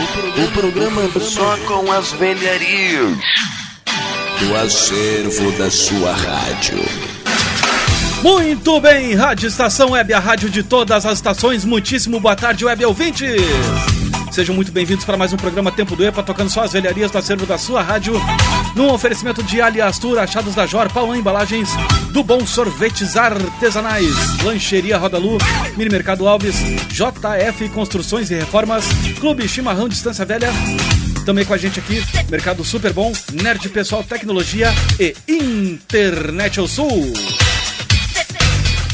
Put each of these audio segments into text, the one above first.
O programa só com as velharias do acervo da sua rádio. Muito bem, Rádio Estação Web, a rádio de todas as estações. Muitíssimo boa tarde, web ouvintes. Sejam muito bem-vindos para mais um programa Tempo do EPA, tocando só as velharias do acervo da sua rádio, num oferecimento de Aliastur, Achados da Jor, Pau Embalagens, do Bom Sorvetes Artesanais, Lancheria Rodalu, Mini Mercado Alves, JF Construções e Reformas, Clube Chimarrão Distância Velha, também com a gente aqui, Mercado Super Bom, Nerd Pessoal Tecnologia e Internet ao Sul.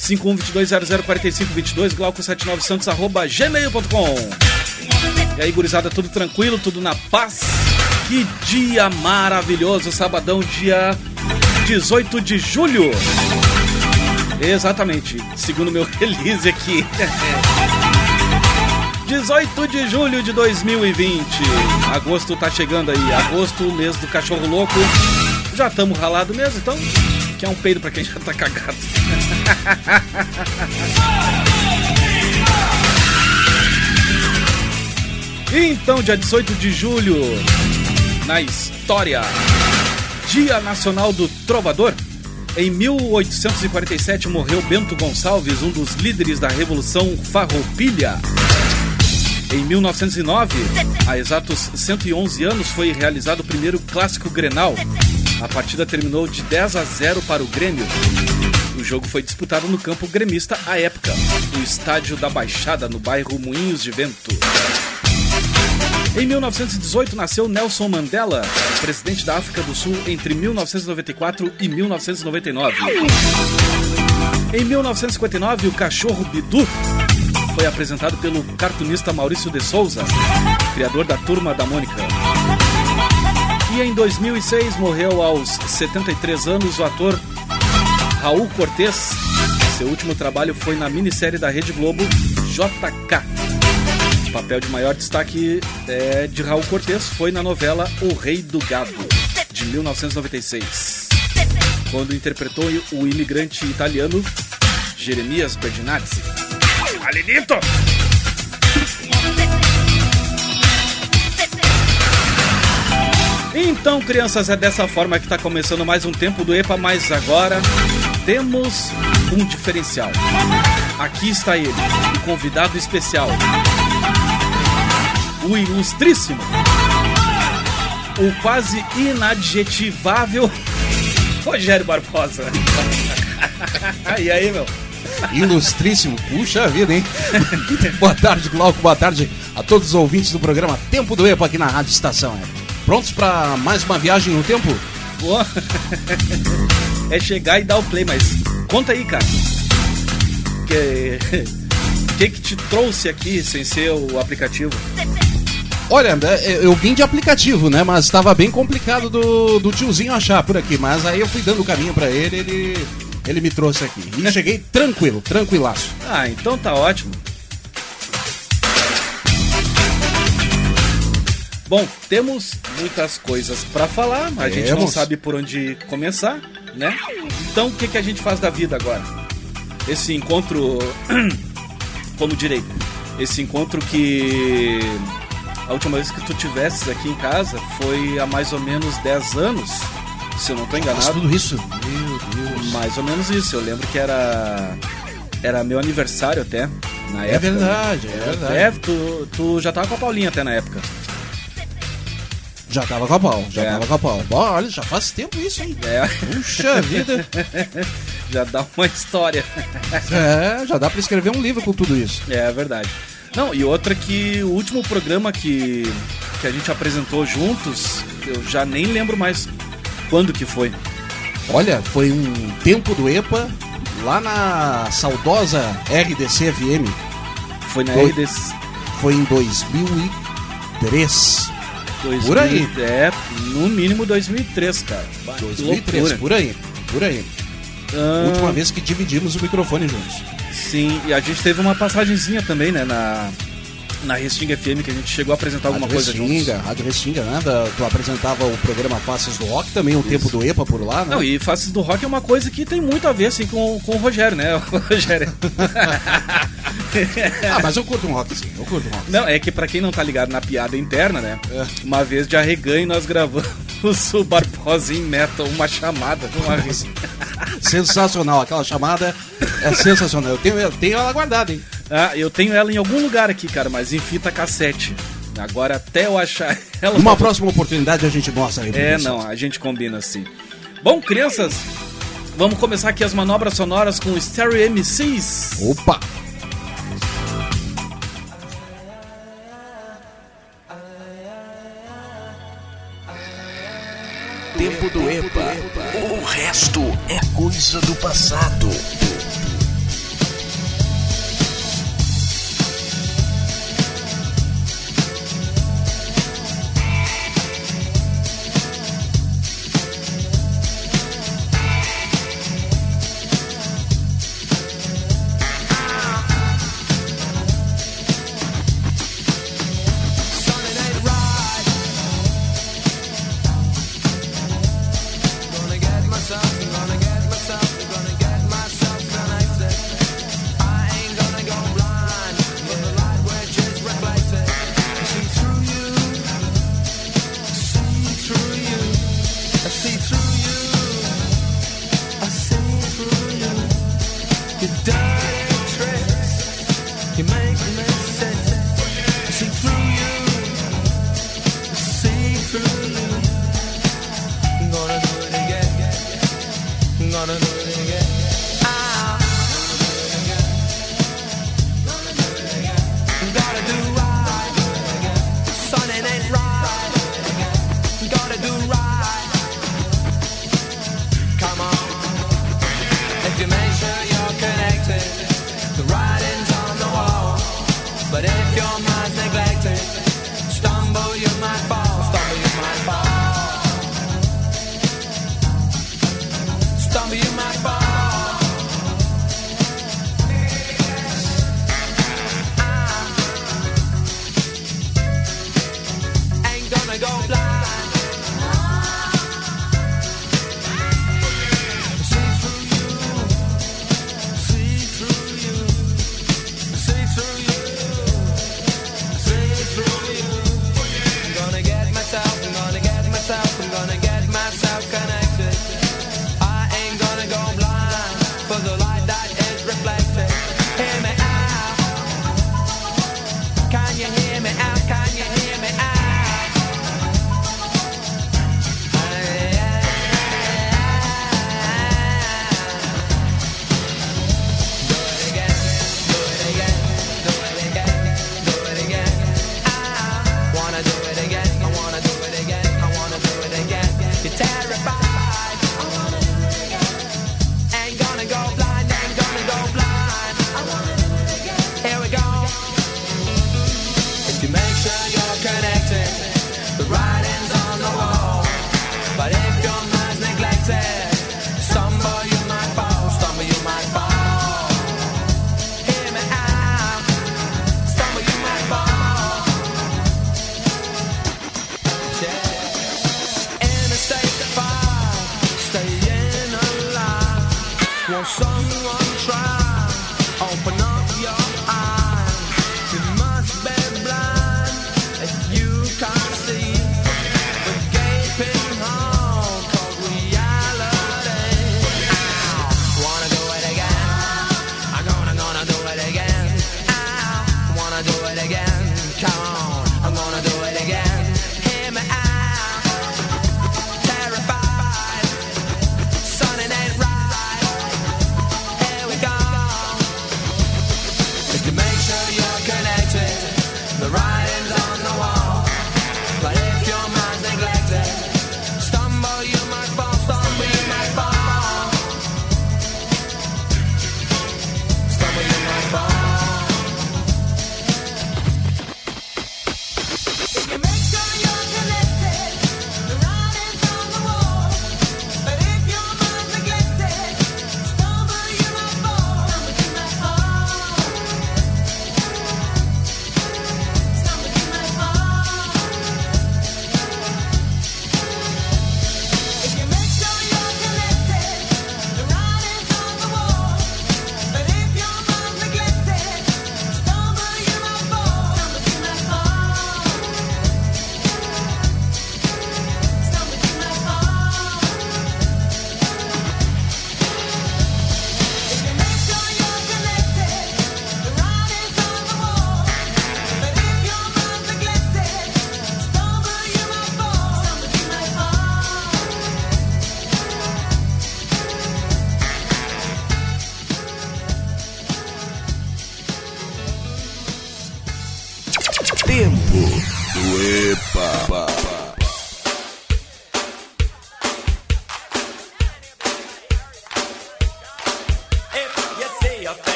5122004522, glauco79santos, arroba gmail.com. E aí, gurizada, tudo tranquilo, tudo na paz? Que dia maravilhoso, sabadão, dia 18 de julho. Exatamente, segundo meu release aqui. 18 de julho de 2020. Agosto tá chegando aí. Agosto, mês do cachorro louco. Já estamos ralado mesmo, então. Que é um peido para quem já tá cagado. Então, dia 18 de julho, na história, Dia Nacional do Trovador. Em 1847 morreu Bento Gonçalves, um dos líderes da Revolução Farroupilha. Em 1909, há exatos 111 anos, foi realizado o primeiro clássico Grenal. A partida terminou de 10 a 0 para o Grêmio. O jogo foi disputado no campo gremista à época, no estádio da Baixada, no bairro Moinhos de Vento. Em 1918 nasceu Nelson Mandela, presidente da África do Sul entre 1994 e 1999. Em 1959, o cachorro Bidu foi apresentado pelo cartunista Maurício de Souza, criador da Turma da Mônica. E em 2006 morreu aos 73 anos o ator Raul Cortez. Seu último trabalho foi na minissérie da Rede Globo JK. O papel de maior destaque é, de Raul Cortez foi na novela O Rei do Gado, de 1996, quando interpretou o imigrante italiano Jeremias Berdinazzi. Alinito! Então, crianças, é dessa forma que está começando mais um tempo do EPA, mas agora temos um diferencial. Aqui está ele, o convidado especial, o ilustríssimo, o quase inadjetivável Rogério Barbosa. e aí, meu? Ilustríssimo, puxa vida, hein? boa tarde, Glauco, boa tarde a todos os ouvintes do programa Tempo do EPA aqui na Rádio Estação. É. Prontos para mais uma viagem no tempo? Boa. é chegar e dar o play, mas conta aí, cara. Que que, que te trouxe aqui sem ser o aplicativo? Olha, é, eu vim de aplicativo, né? Mas estava bem complicado do, do tiozinho achar por aqui. Mas aí eu fui dando o caminho para ele, ele, ele me trouxe aqui. E cheguei tranquilo, tranquilaço. Ah, então tá ótimo. Bom, temos muitas coisas para falar, a gente não sabe por onde começar, né? Então o que, que a gente faz da vida agora? Esse encontro, como direi, esse encontro que a última vez que tu tivesses aqui em casa foi há mais ou menos 10 anos, se eu não estou enganado. Mas tudo isso? Meu Deus. Mais ou menos isso. Eu lembro que era era meu aniversário até, na é época. Verdade, é verdade, é tu, tu já tava com a Paulinha até na época. Já tava com a Paul, já é. tava com a Paul. Bom, olha, já faz tempo isso, hein? É. Puxa vida. já dá uma história. É, já dá para escrever um livro com tudo isso. É verdade. Não, e outra que o último programa que, que a gente apresentou juntos, eu já nem lembro mais quando que foi. Olha, foi um tempo do EPA lá na saudosa RDC FM. Foi na foi, RDC. Foi em 2003. 2000, Por aí. É, no mínimo 2003, cara. Bah, que 2003, loucura. por aí. Por aí. Ah, Última vez que dividimos o microfone juntos. Sim, e a gente teve uma passagenzinha também, né, na, na Restinga FM, que a gente chegou a apresentar alguma Rádio coisa juntos. Restinga, Rádio Restinga, né? Da- tu apresentava o programa Faces do Rock, também o tempo do EPA por lá, né? Não, e Faces do Rock é uma coisa que tem muito a ver, assim, com, com o Rogério, né? O Rogério. Ah, mas eu curto um rock sim, eu curto um rock. Não, é que pra quem não tá ligado na piada interna, né? É. Uma vez de arreganho nós gravamos o Barbosa em Metal, uma chamada. Uma vez. Sensacional, aquela chamada é sensacional. Eu tenho, eu tenho ela guardada, hein? Ah, eu tenho ela em algum lugar aqui, cara, mas em fita cassete. Agora até eu achar ela. Numa próxima oportunidade a gente mostra aí. É, não, a gente combina assim. Bom, crianças, vamos começar aqui as manobras sonoras com o Stereo MCs. Opa! Tempo do EPA. O resto é coisa do passado.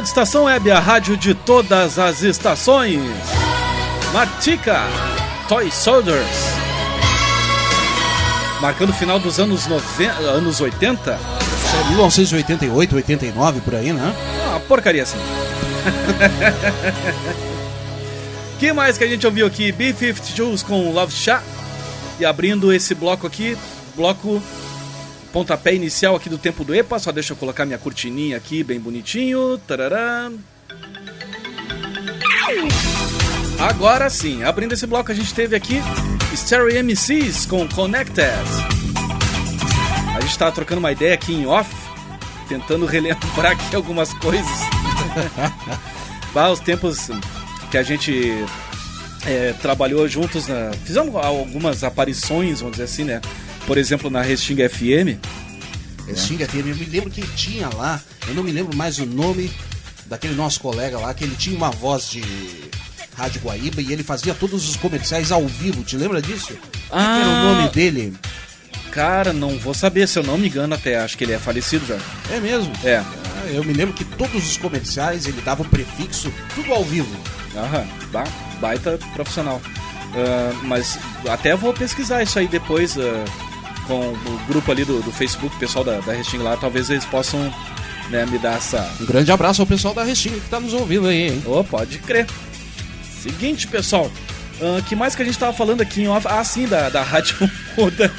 Rádio Estação Web, a rádio de todas as estações. Matica, Toy Soldiers. Marcando o final dos anos, 90, anos 80. Isso é 1988, 89, por aí, né? Uma porcaria assim. que mais que a gente ouviu aqui? B-52s com Love Shot. E abrindo esse bloco aqui, bloco pontapé inicial aqui do tempo do EPA. Só deixa eu colocar minha cortininha aqui, bem bonitinho. Tarará. Agora sim, abrindo esse bloco, a gente teve aqui Stereo MCs com Connected. A gente tava trocando uma ideia aqui em off, tentando relembrar aqui algumas coisas. bah, os tempos que a gente é, trabalhou juntos, na, fizemos algumas aparições, vamos dizer assim, né? Por exemplo, na Resting FM. Xinga FM, eu me lembro que tinha lá, eu não me lembro mais o nome daquele nosso colega lá, que ele tinha uma voz de Rádio Guaíba e ele fazia todos os comerciais ao vivo, te lembra disso? Qual que era o Ah. nome dele? Cara, não vou saber, se eu não me engano até, acho que ele é falecido já. É mesmo? É. Ah, Eu me lembro que todos os comerciais ele dava o prefixo, tudo ao vivo. Aham, ba- baita profissional. Ah, mas até vou pesquisar isso aí depois ah, com o grupo ali do, do Facebook, o pessoal da, da Resting lá, talvez eles possam né, me dar essa. Um grande abraço ao pessoal da Restinga que tá nos ouvindo aí, hein? Oh, pode crer. Seguinte, pessoal. O que mais que a gente tava falando aqui em off? Ah, sim, da, da Rádio Muda.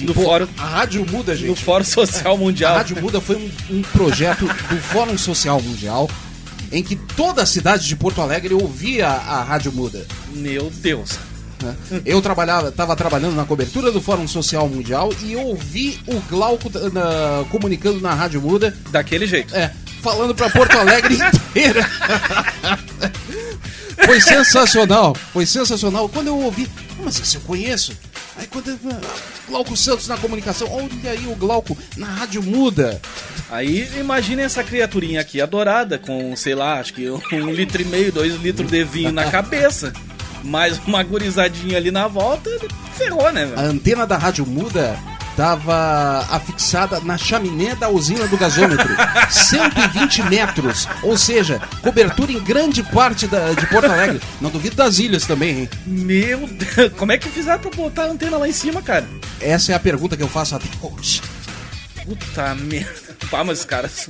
no, Pô, fórum, A Rádio Muda, gente. no Fórum Social A Mundial. Rádio Muda foi um, um projeto do Fórum Social Mundial em que toda a cidade de Porto Alegre ouvia a Rádio Muda. Meu Deus. Né? Eu trabalhava, estava trabalhando na cobertura do Fórum Social Mundial e eu ouvi o Glauco uh, na- comunicando na Rádio Muda, Daquele jeito. é, falando para Porto Alegre inteira. Foi sensacional, foi sensacional. Quando eu ouvi, "Ah, mas esse eu conheço. Aí quando eu, ah, Glauco Santos na comunicação, olha aí o Glauco na Rádio Muda. Aí imagine essa criaturinha aqui adorada, com, sei lá, acho que um litro e meio, dois litros de vinho na cabeça. Mais uma gurizadinha ali na volta, ferrou, né, A velho? antena da Rádio Muda estava afixada na chaminé da usina do gasômetro. 120 metros. Ou seja, cobertura em grande parte da- de Porto Alegre. Não duvido das ilhas também, hein? Meu Deus, como é que fizeram pra botar a antena lá em cima, cara? Essa é a pergunta que eu faço até hoje. Puta merda. Pá, mas caras.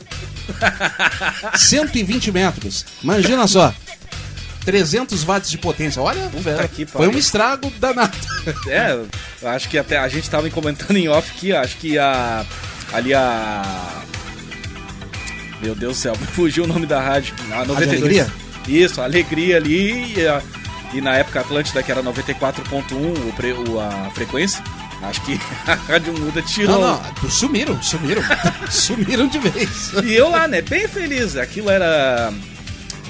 120 metros. Imagina só. 300 watts de potência. Olha, velho, que foi um estrago danado. É, acho que até a gente tava comentando em off aqui, acho que a. Ali a. Meu Deus do céu, fugiu o nome da rádio. A 92. Alegria? Isso, a Alegria ali e, a- e na época Atlântida, que era 94.1 o, pre- o- a frequência. Acho que a Rádio Muda tirou. Não, não, sumiram, sumiram. sumiram de vez. E eu lá, né, bem feliz. Aquilo era.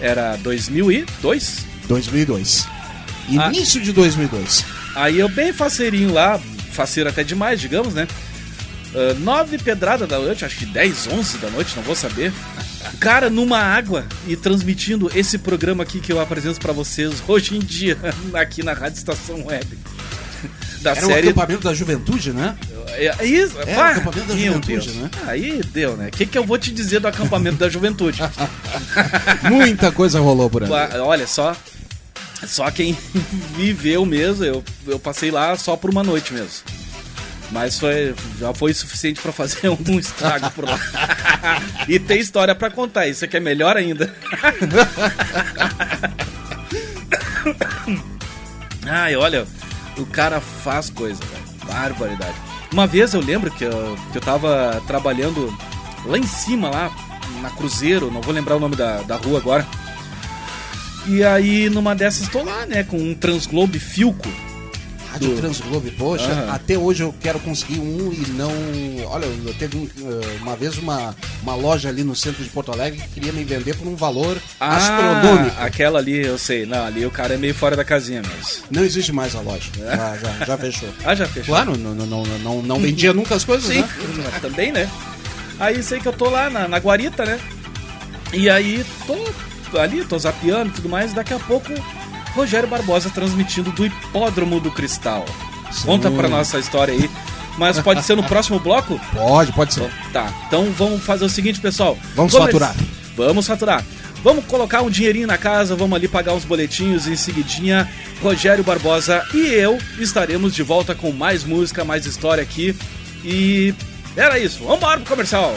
Era 2002. 2002. Ah. Início de 2002. Aí eu bem faceirinho lá, faceiro até demais, digamos, né? Ah, nove pedradas da noite, acho que 10, 11 da noite, não vou saber. Cara, numa água e transmitindo esse programa aqui que eu apresento pra vocês hoje em dia, aqui na Rádio Estação Web. Da Era o série. acampamento da juventude, né? É, isso, Era pá, acampamento da juventude, Deus. né? Aí deu, né? O que, que eu vou te dizer do acampamento da juventude? Muita coisa rolou por. Pá, Olha só. Só quem viveu mesmo, eu, eu passei lá só por uma noite mesmo. Mas foi, já foi suficiente pra fazer um estrago por lá. e tem história pra contar, isso aqui é melhor ainda. Ai, olha, o cara faz coisa, velho. Barbaridade. Uma vez eu lembro que eu, que eu tava trabalhando lá em cima, lá na Cruzeiro, não vou lembrar o nome da, da rua agora. E aí, numa dessas, tô lá, né, com um Transglobe Filco. Rádio Transglobe, poxa, Aham. até hoje eu quero conseguir um e não. Olha, eu teve um, eh, uma vez uma, uma loja ali no centro de Porto Alegre que queria me vender por um valor astronômico. Ah, aquela ali, eu sei. Não, ali o cara é meio fora da casinha mesmo. Não existe mais a loja. Já, já, já fechou. Ah, já fechou. Claro, não, não, não, não, não vendia nunca as coisas, Sim, né? também, né? Aí sei que eu tô lá na, na guarita, né? E aí tô ali, tô zapeando e tudo mais. Daqui a pouco, Rogério Barbosa transmitindo do Hipódromo do Cristal. Conta pra nossa história aí. Mas pode ser no próximo bloco? Pode, pode ser. Tá, então vamos fazer o seguinte, pessoal. Vamos Come- faturar. Vamos faturar. Vamos colocar um dinheirinho na casa, vamos ali pagar uns boletinhos e em seguidinha, Rogério Barbosa e eu estaremos de volta com mais música, mais história aqui. E era isso, vamos embora pro comercial.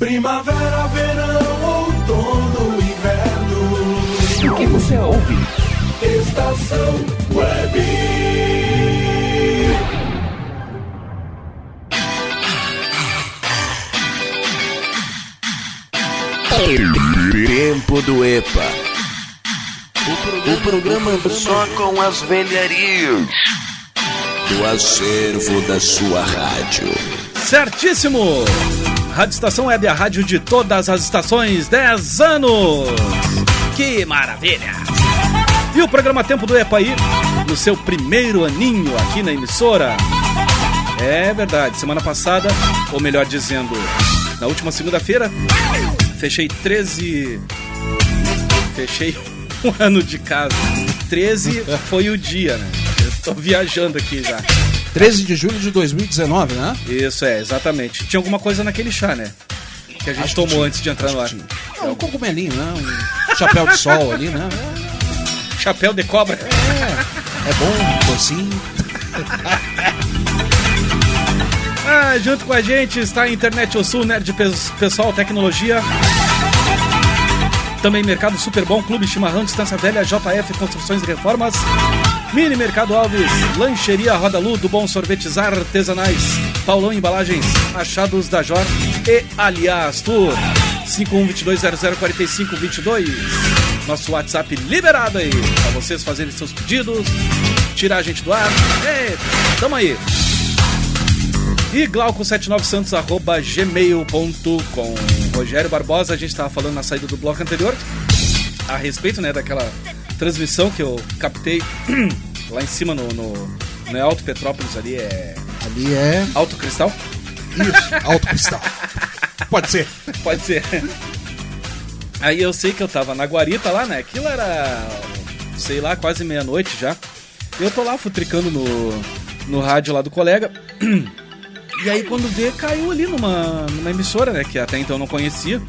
Primavera, verão, outono, inverno. O que você ouve? Estação Web. Tempo do EPA. O programa só com as velharias do acervo da sua rádio. Certíssimo! Rádio Estação Web, a rádio de todas as estações, 10 anos! Que maravilha! E o programa Tempo do EPA aí, no seu primeiro aninho aqui na emissora. É verdade, semana passada, ou melhor dizendo, na última segunda-feira, fechei 13. Fechei um ano de casa. 13 foi o dia, né? Eu tô viajando aqui já. 13 de julho de 2019, né? Isso é, exatamente. Tinha alguma coisa naquele chá, né? Que a gente Acho tomou tinha. antes de entrar no ar. É um cogumelinho, né? Um chapéu de sol ali, né? Chapéu de cobra. É bom, docinho. Ah, junto com a gente está a Internet O Sul, Nerd Pes- Pessoal Tecnologia. Também Mercado Super Bom, Clube Chimarrão, Distância Velha, JF Construções e Reformas. Mini Mercado Alves, Lancheria Roda Lu, do Bom Sorvetes Artesanais, Paulão Embalagens, Achados da Jor e Aliás Tour. 5122004522. Nosso WhatsApp liberado aí para vocês fazerem seus pedidos, tirar a gente do ar. Ei, tamo aí. E Glauco79santos, arroba gmail.com. Rogério Barbosa, a gente tava falando na saída do bloco anterior a respeito, né, daquela transmissão que eu captei lá em cima no, no, no Alto Petrópolis ali, é Ali é. Alto Cristal? Isso, alto cristal. Pode ser. Pode ser. Aí eu sei que eu tava na guarita lá, né? Aquilo era, sei lá, quase meia-noite já. Eu tô lá futricando no, no rádio lá do colega. E aí quando vê, caiu ali numa, numa emissora, né? Que até então eu não conhecia.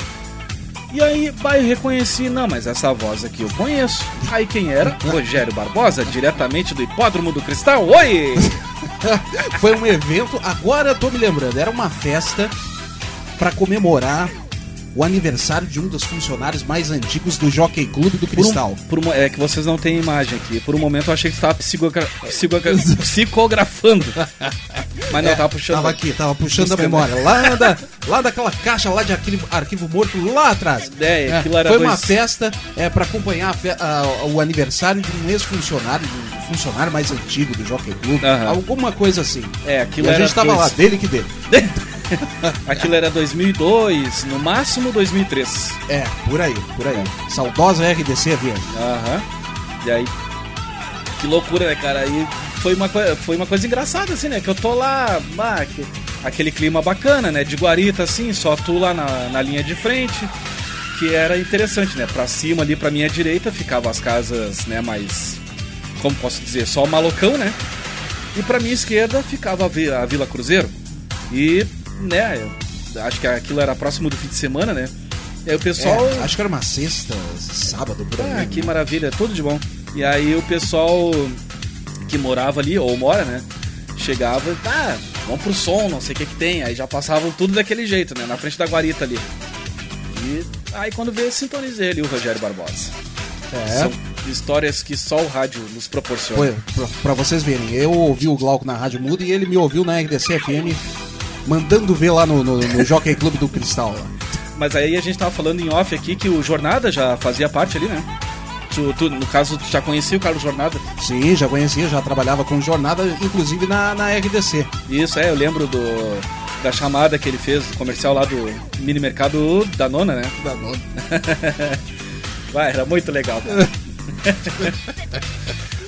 E aí, eu reconheci, não, mas essa voz aqui eu conheço. Aí quem era? Rogério Barbosa, diretamente do Hipódromo do Cristal. Oi! Foi um evento, agora eu tô me lembrando, era uma festa pra comemorar o aniversário de um dos funcionários mais antigos do Jockey Clube do Por um- Cristal. por um- é que vocês não têm imagem aqui. Por um momento eu achei que você tava psicogra- psicogra- psicografando. Mas não, É, tava puxando. Tava aqui, tava puxando a memória. Lá, da, lá daquela caixa lá de arquivo, arquivo morto lá atrás. É, aquilo era foi dois- uma festa é, para acompanhar a fe- a- o aniversário de um ex-funcionário, de um funcionário mais antigo do Jockey Club. Aham. Alguma coisa assim. É, E aquilo a era. gente tava dois- lá, dele que dele. Aquilo era 2002, no máximo 2003. É, por aí, por aí. Saudosa RDC havia. Aham. E aí. Que loucura, né, cara? Aí foi uma, foi uma coisa engraçada, assim, né? Que eu tô lá, ah, que- aquele clima bacana, né? De guarita, assim, só tu lá na, na linha de frente. Que era interessante, né? Pra cima ali, pra minha direita, ficavam as casas, né, mais. Como posso dizer? Só o malocão, né? E pra minha esquerda ficava a Vila Cruzeiro. E, né, acho que aquilo era próximo do fim de semana, né? E aí o pessoal. É, acho que era uma sexta, sábado, por aí. Ah, que maravilha, tudo de bom. E aí o pessoal que morava ali, ou mora, né? Chegava e, ah, vamos pro som, não sei o que que tem. Aí já passavam tudo daquele jeito, né? Na frente da guarita ali. E aí quando veio, sintonizei ali o Rogério Barbosa. É. São histórias que só o rádio nos proporciona. Foi, pra, pra vocês verem, eu ouvi o Glauco na Rádio Muda e ele me ouviu na RDC FM, mandando ver lá no, no, no Jockey Clube do Cristal. Mas aí a gente tava falando em off aqui que o Jornada já fazia parte ali, né? Tu, tu, no caso, tu já conhecia o Carlos Jornada? Sim, já conhecia, já trabalhava com jornada, inclusive na, na RDC. Isso, é, eu lembro do, da chamada que ele fez, do comercial lá do mini mercado da nona, né? Da nona. Vai, era muito legal.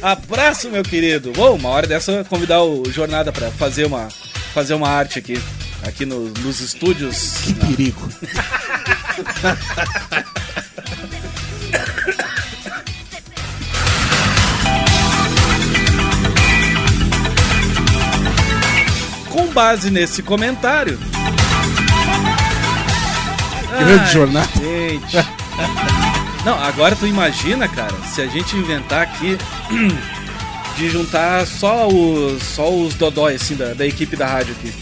Abraço, meu querido. Bom, uma hora dessa convidar o Jornada pra fazer uma, fazer uma arte aqui. Aqui no- nos estúdios. Que perigo. Com base nesse comentário. Grande Ai, Jornada. Gente. Não, agora tu imagina, cara, se a gente inventar aqui de juntar só os só os dodói assim da, da equipe da rádio aqui.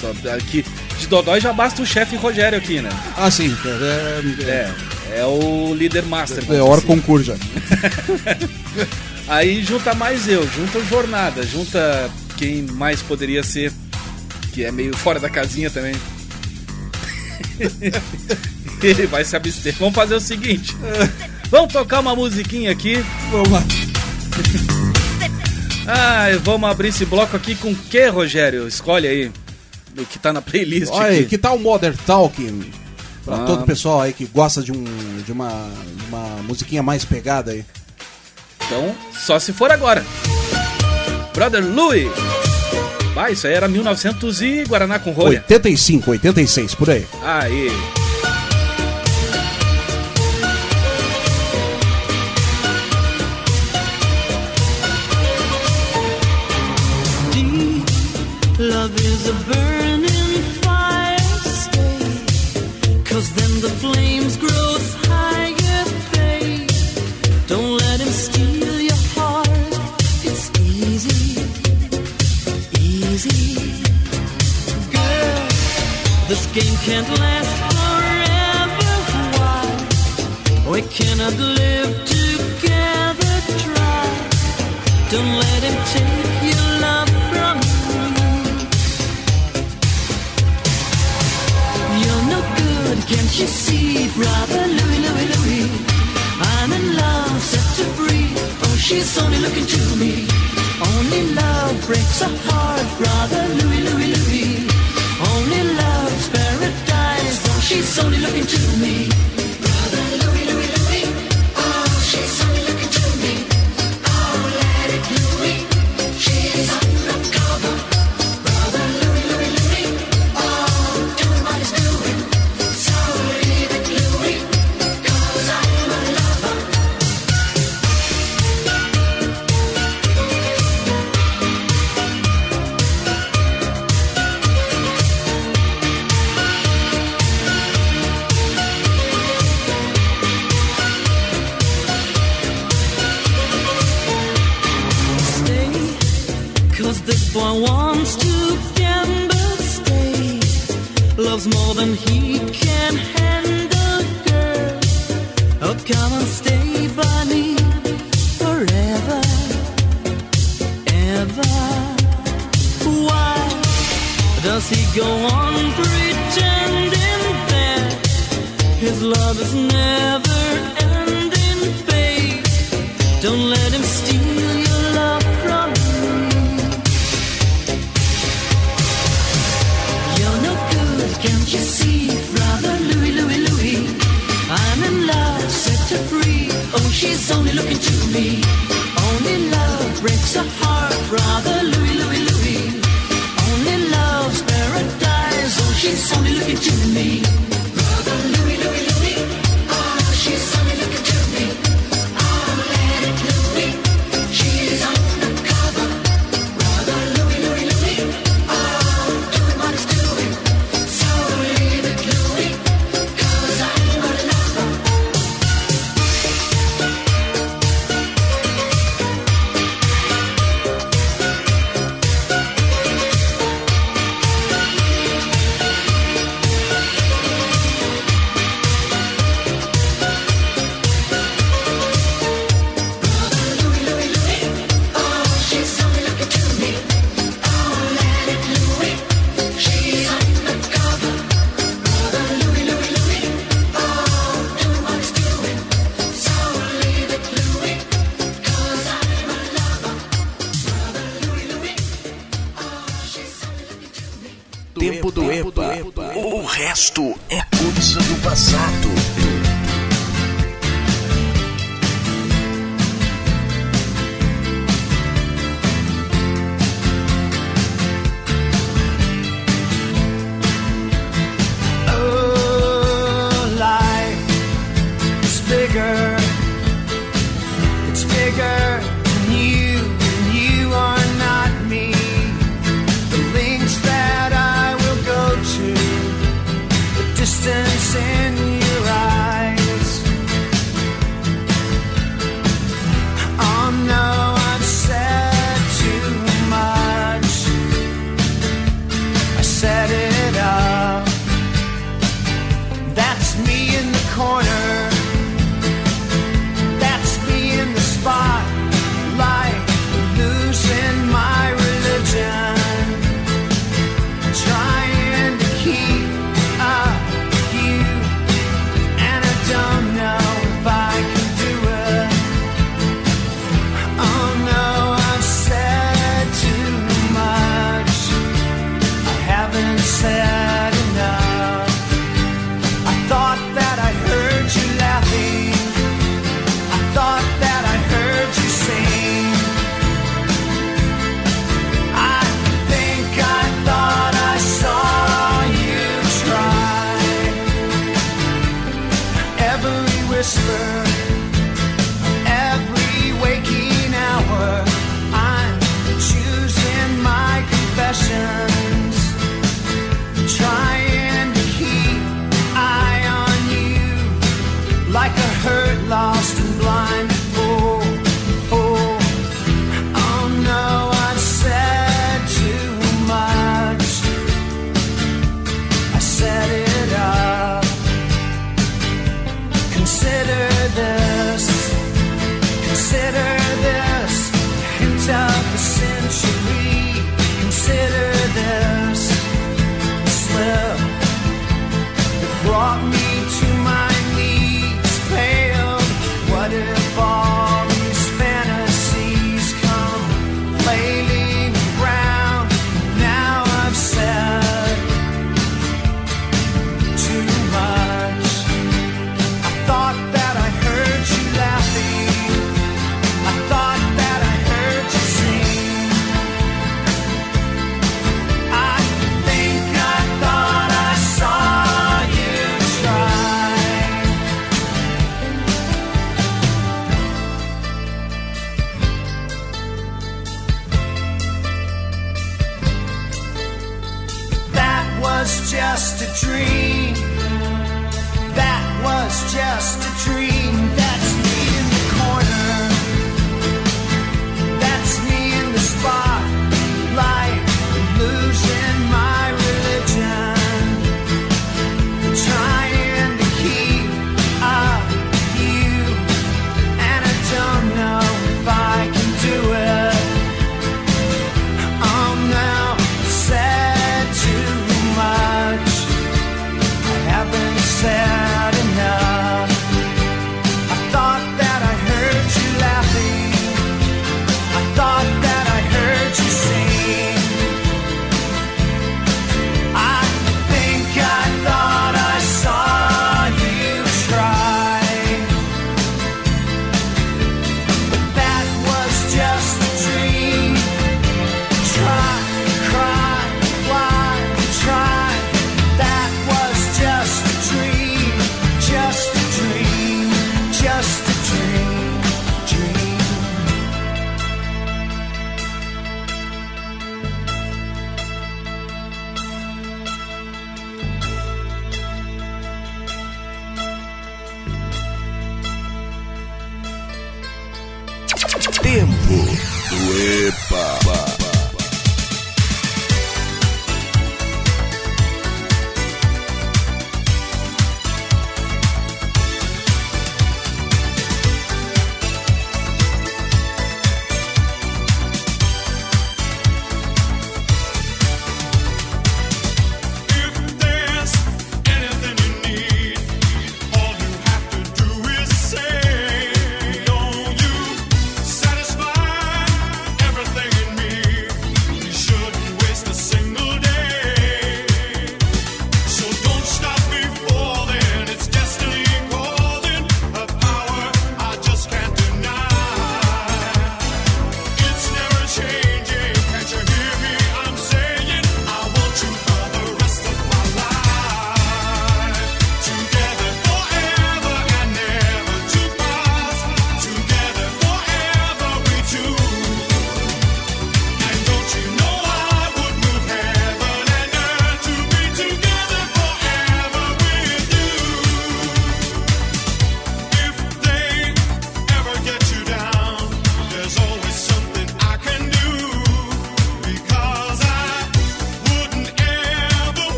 Só aqui de dodói já basta o chefe Rogério aqui, né? Ah, sim. É, É, é o líder master. é, é hora dizer assim. concurso já. Aí junta mais eu, junta o Jornada, junta quem mais poderia ser, que é meio fora da casinha também. Ele vai se abster. Vamos fazer o seguinte: vamos tocar uma musiquinha aqui. Vamos lá. Ah, vamos abrir esse bloco aqui com o que, Rogério? Escolhe aí. O que tá na playlist Olha aí, que tal Modern Talking? Pra Ah. todo o pessoal aí que gosta de, um, de uma, uma musiquinha mais pegada aí. Então, só se for agora. Brother Louie. Ah, isso aí era 1900 e Guaraná com rolha. 85, 86, por aí. Aí. This game can't last forever. Why? We cannot live together. Try. Don't let him take your love from you. You're no good, can't you see, brother Louie, Louie, Louie? I'm in love, set to free. Oh, she's only looking to me. Only love breaks a heart, brother Louis, Louis, Louis. Only. Oh, she's only looking to me.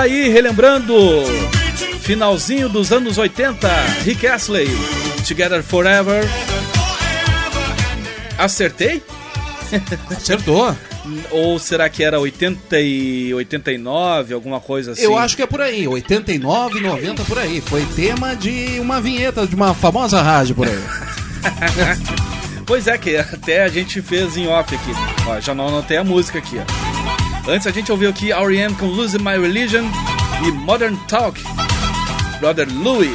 Aí, relembrando, finalzinho dos anos 80, Rick Astley, Together Forever. Acertei? Acertou. Ou será que era 80 e 89, alguma coisa assim? Eu acho que é por aí, 89, 90 por aí. Foi tema de uma vinheta de uma famosa rádio por aí. pois é, que até a gente fez em off aqui. Ó, já não anotei a música aqui, ó. Antes a gente ouviu aqui R.E.M. com Losing My Religion e Modern Talk, Brother Louis.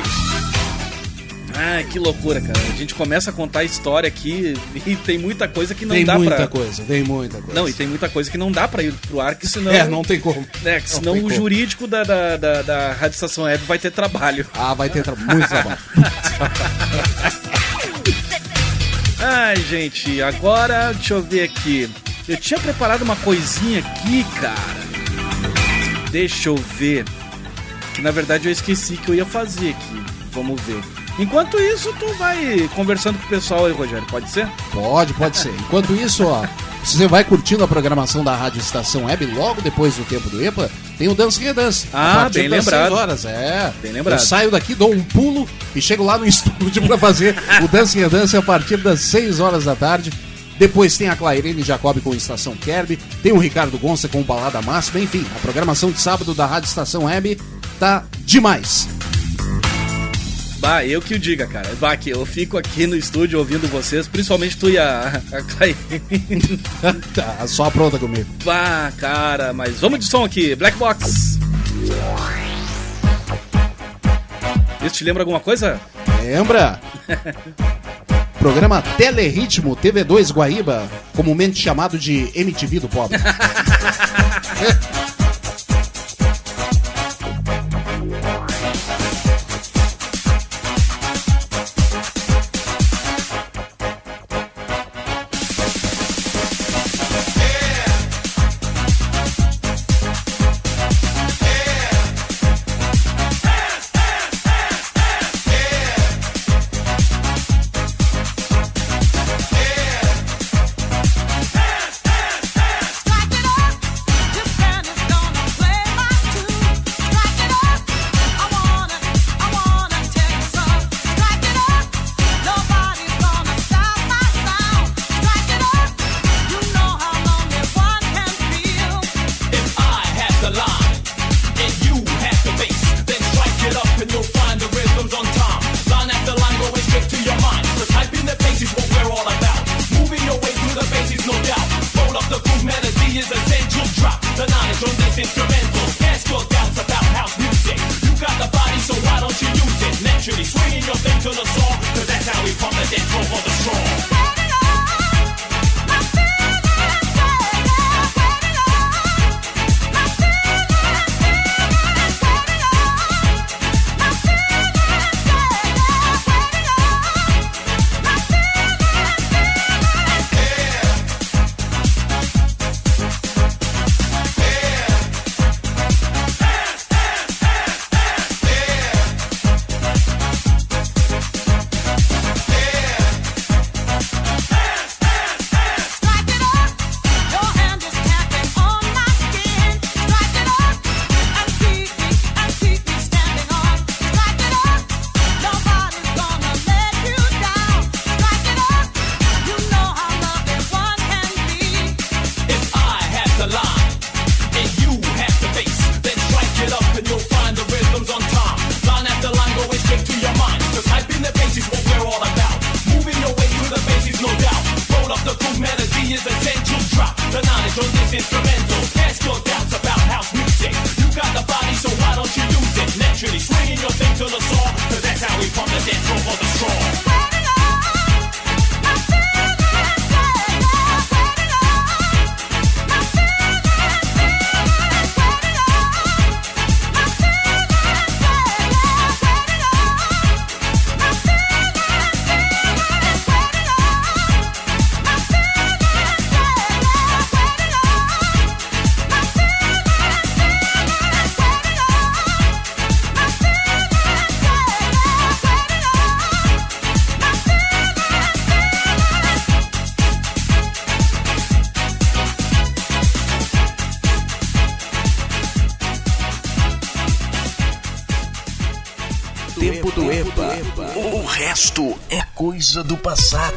Ah, que loucura, cara. A gente começa a contar a história aqui e tem muita coisa que não tem dá pra... Tem muita coisa, tem muita coisa. Não, e tem muita coisa que não dá pra ir pro ar, que senão... É, não tem como. Né, que senão o como. jurídico da, da, da, da Rádio Estação Web vai ter trabalho. Ah, vai ter tra... muito trabalho. Ai, gente, agora deixa eu ver aqui. Eu tinha preparado uma coisinha aqui, cara. Deixa eu ver. Que na verdade eu esqueci que eu ia fazer aqui. Vamos ver. Enquanto isso, tu vai conversando com o pessoal aí, Rogério, pode ser? Pode, pode ser. Enquanto isso, ó, você vai curtindo a programação da Rádio Estação Web logo depois do tempo do EPA, tem o Dance Redance. Ah, bem das lembrado. horas, é. Bem lembrado. Eu saio daqui, dou um pulo e chego lá no estúdio pra fazer o Dance Redance a partir das 6 horas da tarde. Depois tem a Clairene Jacob com Estação Kerb, tem o Ricardo Gonça com Balada Máxima, enfim, a programação de sábado da Rádio Estação Web tá demais. Bah, eu que o diga, cara. Bah, que eu fico aqui no estúdio ouvindo vocês, principalmente tu e a, a Clairene. tá, só apronta comigo. Bah, cara, mas vamos de som aqui. Black Box. Isso te lembra alguma coisa? Lembra? Programa Teleritmo TV2 Guaíba, comumente chamado de MTV do Pobre. coisa do passado.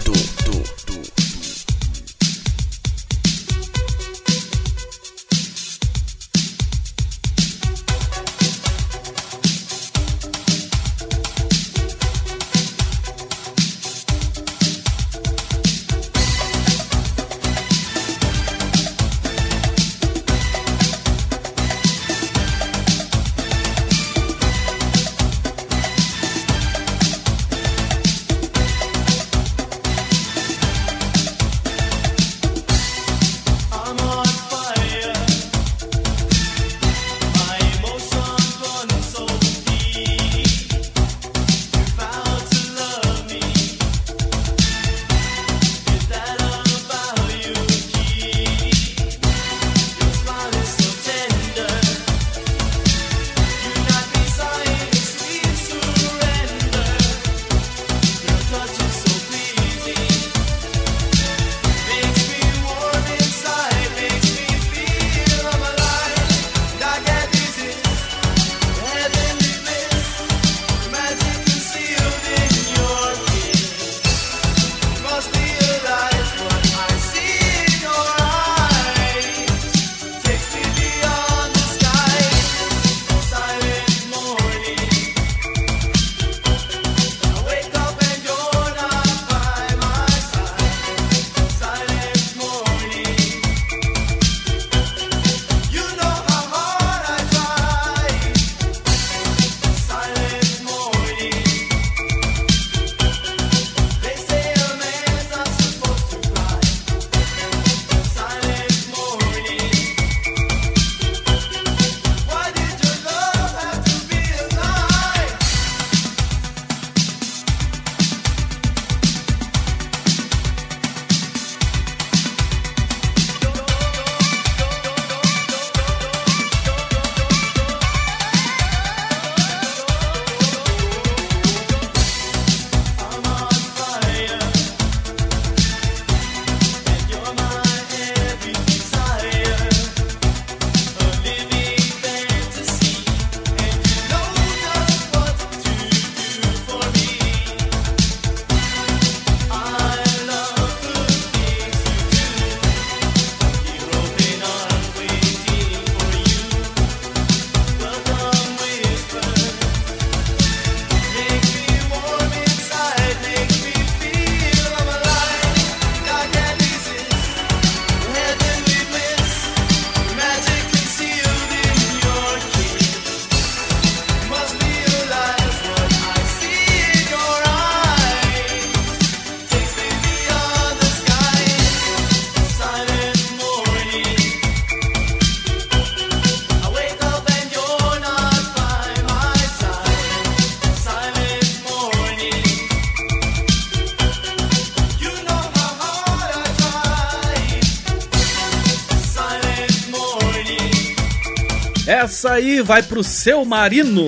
Essa aí vai pro seu Marino,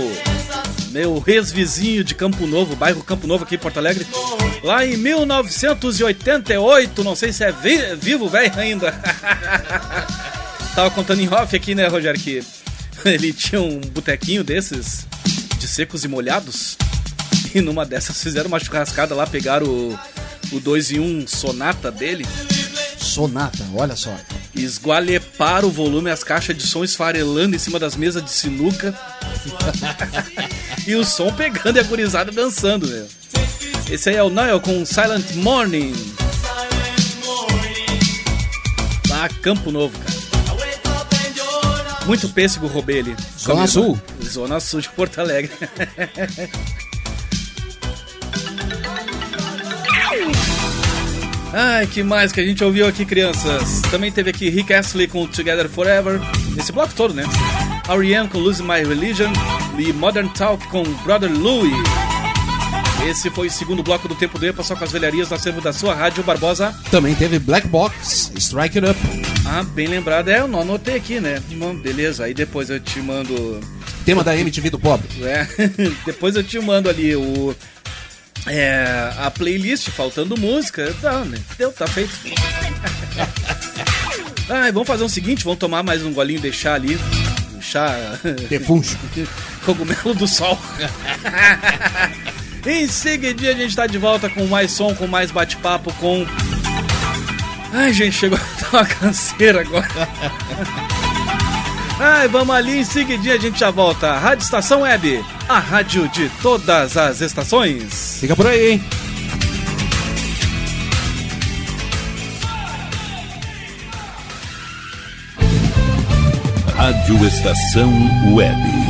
meu ex-vizinho de Campo Novo, bairro Campo Novo aqui em Porto Alegre. Lá em 1988, não sei se é vi- vivo, velho, ainda. Tava contando em off aqui, né, Rogério, que ele tinha um botequinho desses, de secos e molhados. E numa dessas fizeram uma churrascada lá, pegaram o, o 2 em 1 sonata dele. Sonata, olha só. Esgualeparam o volume, as caixas de som esfarelando em cima das mesas de sinuca. e o som pegando e a gurizada dançando, meu. Esse aí é o Nile com Silent Morning. Lá, Campo Novo, cara. Muito pêssego roubei ali. Zona Sul. Zona Sul de Porto Alegre. Ai, que mais que a gente ouviu aqui, crianças? Também teve aqui Rick Astley com Together Forever. Esse bloco todo, né? R.E.M. com Losing My Religion. E Modern Talk com Brother Louie. Esse foi o segundo bloco do Tempo do EPA, só com as velharias do acervo da sua rádio, Barbosa. Também teve Black Box, Strike It Up. Ah, bem lembrado. É, eu não anotei aqui, né? Beleza, aí depois eu te mando... Tema da MTV do Pobre. É, depois eu te mando ali o... É, a playlist, faltando música. Tá, né? Deu, tá feito. Ai, vamos fazer o seguinte, vamos tomar mais um golinho de chá ali. Um chá... Defuncho. Cogumelo do sol. em seguidinha a gente tá de volta com mais som, com mais bate-papo, com... Ai, gente, chegou a dar uma canseira agora. Ai, vamos ali, em seguidinha a gente já volta. Rádio Estação Web, a rádio de todas as estações. Fica por aí, hein? Rádio Estação Web.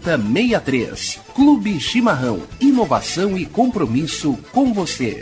7063. Clube Chimarrão. Inovação e compromisso com você.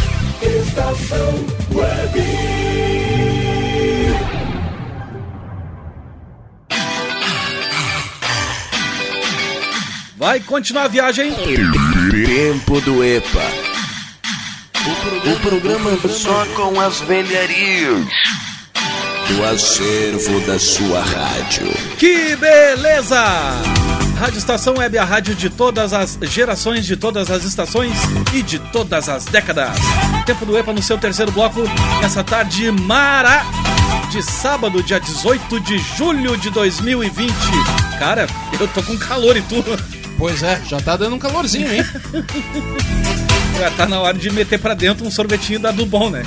Estação Web. Vai continuar a viagem. Tempo do EPA. O programa só com as velharias. Do acervo da sua rádio. Que beleza! Rádio Estação Web, a rádio de todas as gerações, de todas as estações e de todas as décadas. Tempo do EPA no seu terceiro bloco, nessa tarde mara de sábado, dia 18 de julho de 2020. Cara, eu tô com calor e tudo. Pois é, já tá dando um calorzinho, hein? Já tá na hora de meter pra dentro um sorvetinho da do bom, né?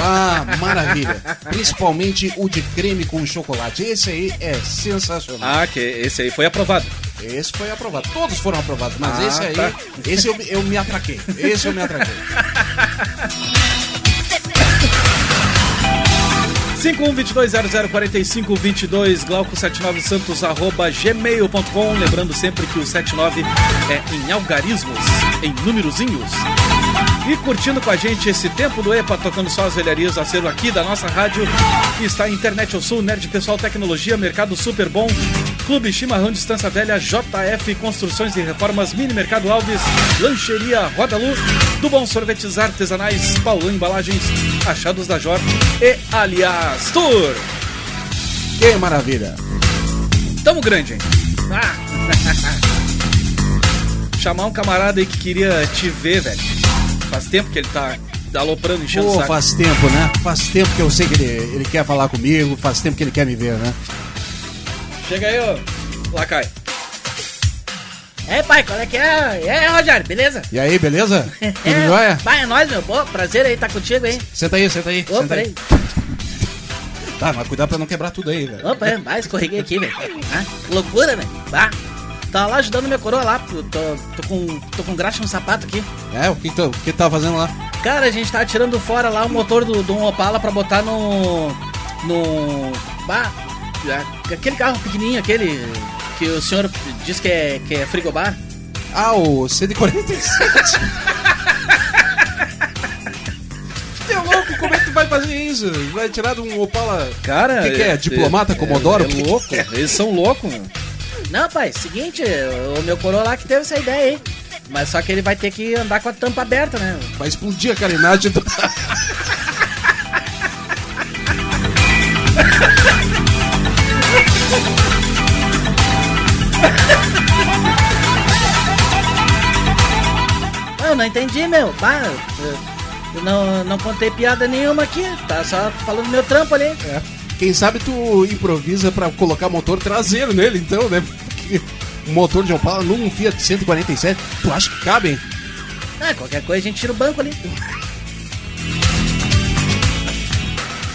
Ah, maravilha. Principalmente o de creme com chocolate. Esse aí é sensacional. Ah, que esse aí foi aprovado. Esse foi aprovado. Todos foram aprovados, mas Ah, esse aí, tá. esse eu, eu me atraquei. Esse eu me atraquei. 5122004522 Glauco79 Santos arroba gmail.com Lembrando sempre que o 79 é em algarismos, em númerozinhos. E curtindo com a gente esse tempo do EPA, tocando só as velharias, acervo aqui da nossa rádio, está a Internet ao Sul, Nerd Pessoal Tecnologia, Mercado Super Bom, Clube Chimarrão Distância Velha, JF Construções e Reformas, Mini Mercado Alves, Lancheria Roda Lu, do Bom Sorvetes Artesanais, Paulão Embalagens, Achados da Jor e Aliás Tour. Que maravilha. Tamo grande, hein? Ah. Chamar um camarada aí que queria te ver, velho. Faz tempo que ele tá aloprando, enchendo o Pô, saco. faz tempo, né? Faz tempo que eu sei que ele, ele quer falar comigo, faz tempo que ele quer me ver, né? Chega aí, ô. Lacai. É, pai, qual é que é? E aí, Rogério, beleza? E aí, beleza? Tudo é, jóia? Vai, é nóis, meu. Boa, prazer aí estar contigo, hein? Senta aí, senta aí. Ô, senta aí. peraí. Tá, mas cuidado pra não quebrar tudo aí, velho. Opa, é, vai, escorreguei aqui, velho. Ah, que loucura, velho. Bah. Tava lá ajudando minha coroa lá. Tô, tô, tô com, tô com graxa no sapato aqui. É, o que tu, o que tu tava fazendo lá? Cara, a gente tava tirando fora lá o motor do, do Opala pra botar no. No. Bah. Aquele carro pequenininho, aquele que o senhor diz que é, que é frigobar. Ah, o 147. Teu louco, como é que tu vai fazer isso? Vai tirar de um Opala. Cara, O que, que é? Diplomata, Comodoro? É, é louco. Eles são loucos, mano. Não, pai, seguinte, o meu coroa lá que teve essa ideia aí. Mas só que ele vai ter que andar com a tampa aberta, né? Vai explodir a carenagem do. entendi, meu. Bah, eu- não, não contei piada nenhuma aqui. Tá só falando meu trampo ali. É. Quem sabe tu improvisa pra colocar motor traseiro nele, então, né? Porque um motor de Opala num Fiat 147, tu acha que cabe, hein? Ah, qualquer coisa a gente tira o banco ali.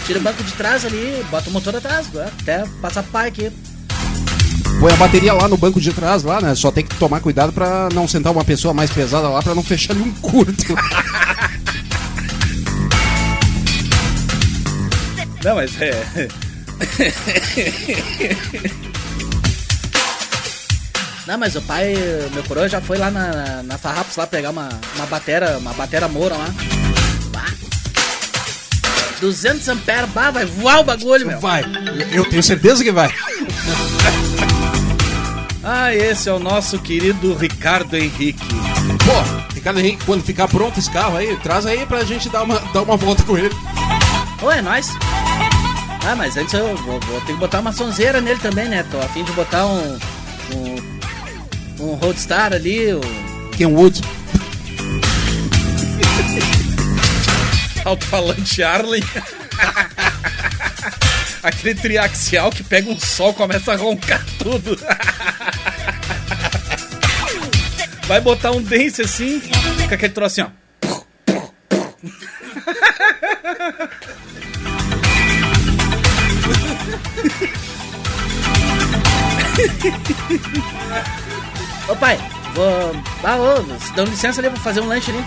Tira o banco de trás ali, bota o motor atrás, né? até passar pai aqui. Põe a bateria lá no banco de trás, lá, né? Só tem que tomar cuidado pra não sentar uma pessoa mais pesada lá, pra não fechar ali um curto. Não, mas é. Não, mas o pai, meu coroa já foi lá na, na Farrapos lá pegar uma, uma batera, uma batera moura lá. Bah. 200 amperes, bah, vai voar o bagulho, meu. Vai, eu tenho certeza que vai. Ah, esse é o nosso querido Ricardo Henrique. Pô, Ricardo Henrique, quando ficar pronto esse carro aí, traz aí pra gente dar uma, dar uma volta com ele. Ô, é nóis. Ah, mas antes eu vou, vou ter que botar uma sonzeira nele também, né? Tô a fim de botar um. Um, um Roadstar ali. Um... Kenwood. Alto-falante Arlen. Aquele triaxial que pega um sol e começa a roncar tudo. Vai botar um dance assim, com aquele troço assim, ó. Ô pai, vou. Ah, ô, dão licença ali, vou fazer um lanche ali.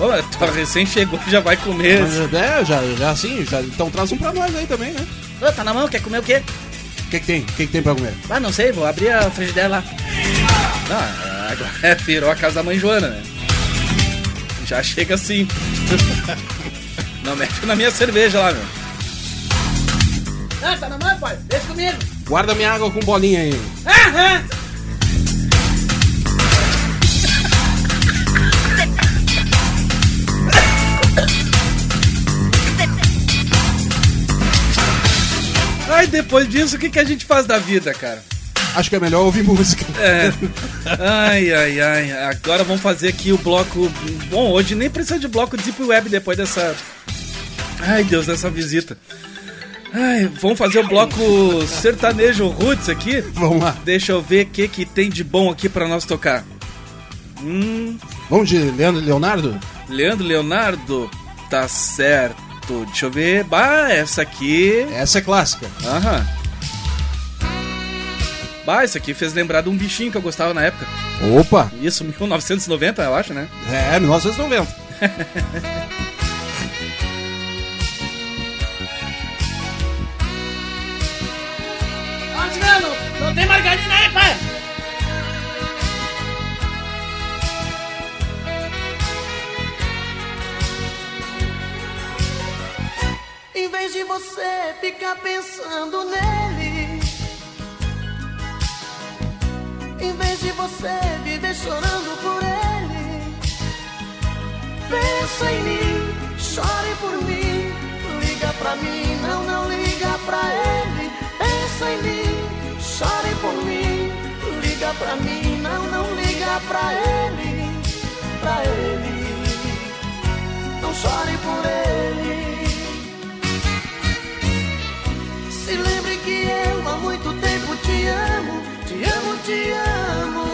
Ô, tu recém chegou já vai comer. Mas, é, já, já assim, já, então traz um pra nós aí também, né? Ô, tá na mão, quer comer o quê? O que, que tem? O que, que tem pra comer? Ah, não sei, vou abrir a frigideira lá. Ah, agora é, virou a casa da mãe Joana, né? Já chega assim. Não mexe na minha cerveja lá, meu. Ah, tá na mão, pai? Deixa comigo. Guarda minha água com bolinha aí. Aham. Ai, depois disso, o que, que a gente faz da vida, cara? Acho que é melhor ouvir música. É. Ai, ai, ai. Agora vamos fazer aqui o bloco. Bom, hoje nem precisa de bloco Deep Web depois dessa. Ai, Deus, dessa visita. Ai, vamos fazer o bloco sertanejo roots aqui? Vamos lá. Deixa eu ver o que, que tem de bom aqui pra nós tocar. Hum, Vamos de Leandro e Leonardo? Leandro Leonardo, tá certo. Deixa eu ver. Bah, essa aqui. Essa é clássica. Aham. Bah, isso aqui fez lembrar de um bichinho que eu gostava na época. Opa! Isso, 1990, eu acho, né? É, 1990. Ó, Tirano, não tem margarina aí, pai? Em vez de você ficar pensando nele, em vez de você viver chorando por ele, pensa em mim, chore por mim, liga pra mim, não, não liga pra ele. Pensa em mim, chore por mim, liga pra mim, não, não liga pra ele, pra ele. Não chore por ele. Se lembre que eu há muito tempo te amo, te amo, te amo.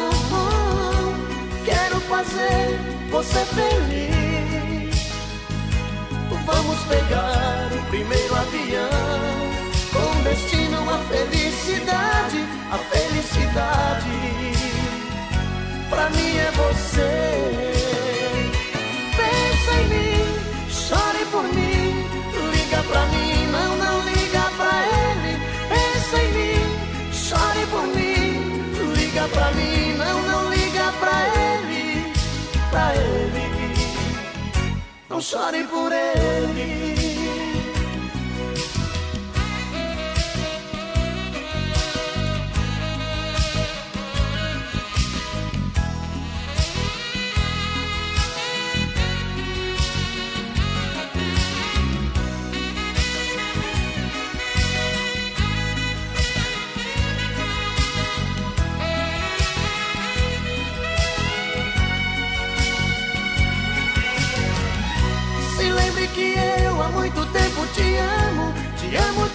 Quero fazer você feliz. Vamos pegar o primeiro avião com destino à felicidade, a felicidade. Pra mim é você. Não chore por ele.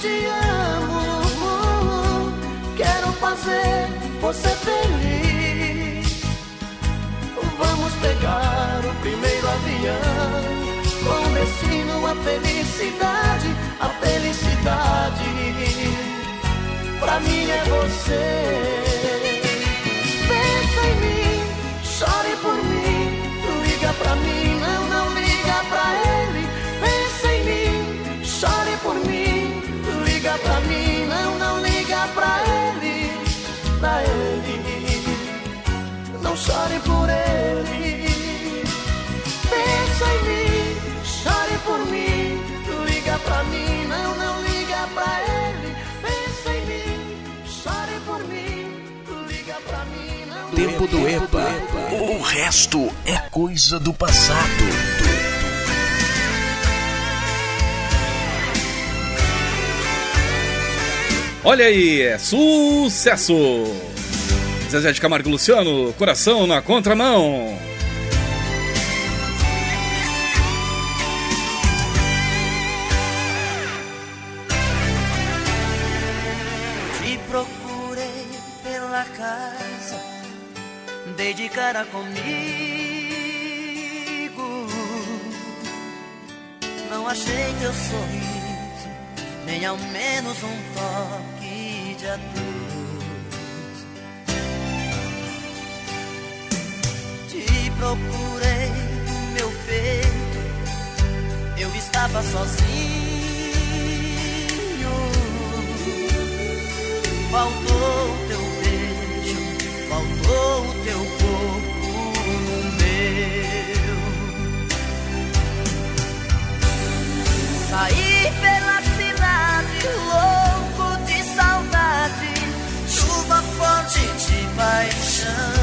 Te amo. Quero fazer você feliz. Vamos pegar o primeiro avião com destino à felicidade, a felicidade. Pra mim é você. Pra ele. Não chore por ele. Pensa em mim, chore por mim, liga pra mim, não, não liga pra ele. Pensa em mim, chore por mim, liga pra mim, não. Tempo do EPA. O resto é coisa do passado. Olha aí, é sucesso! Zezé de Camargo Luciano, coração na contramão. Te procurei pela casa, dei de cara comigo. Não achei teu sorriso, nem ao menos um toque de adeus. Te procurei no meu peito, eu estava sozinho. Faltou o teu beijo, faltou o teu corpo no meu. Saí pela de paixão.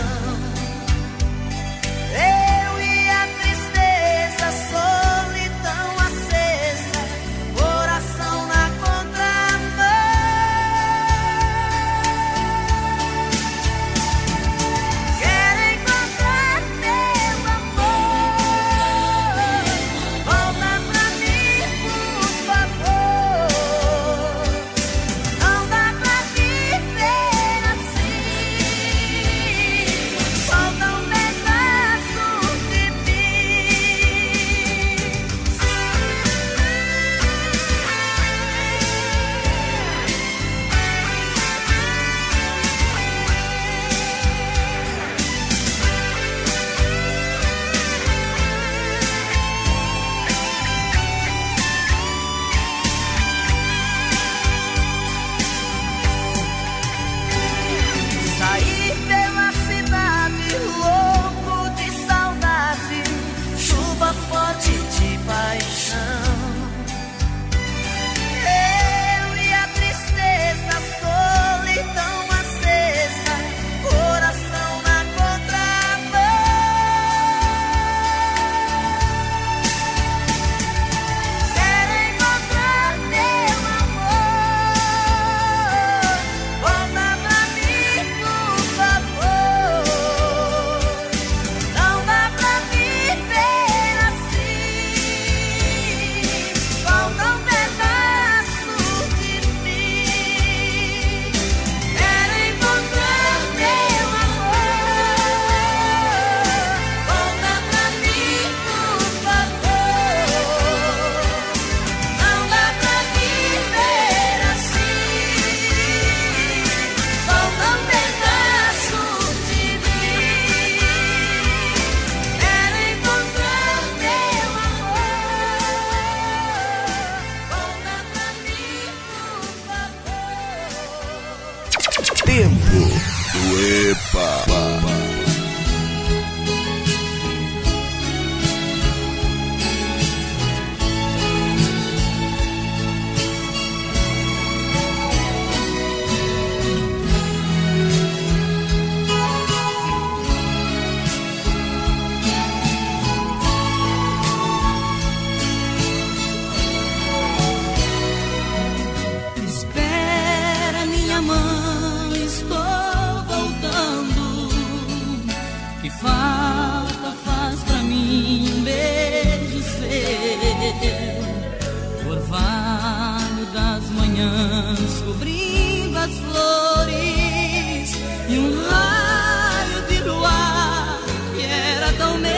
E um raio de luar que era tão meu.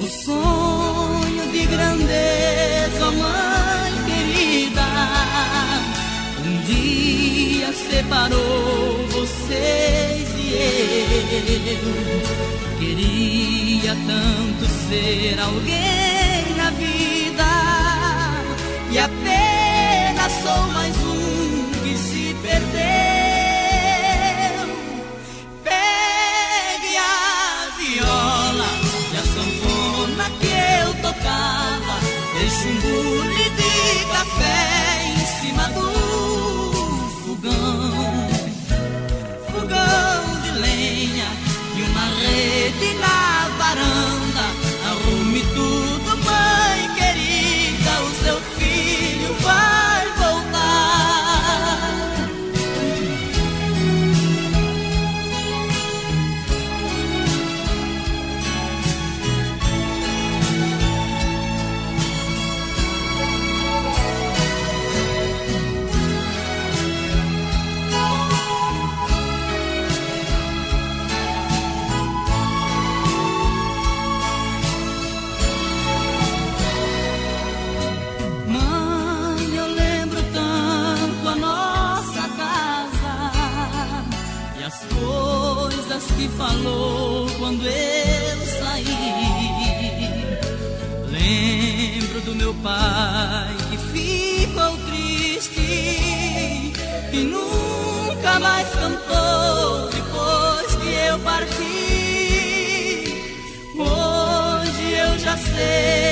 O sonho de grandeza, mãe querida, um dia separou vocês e eu. Queria tanto ser alguém na vida e apenas sou mais um eu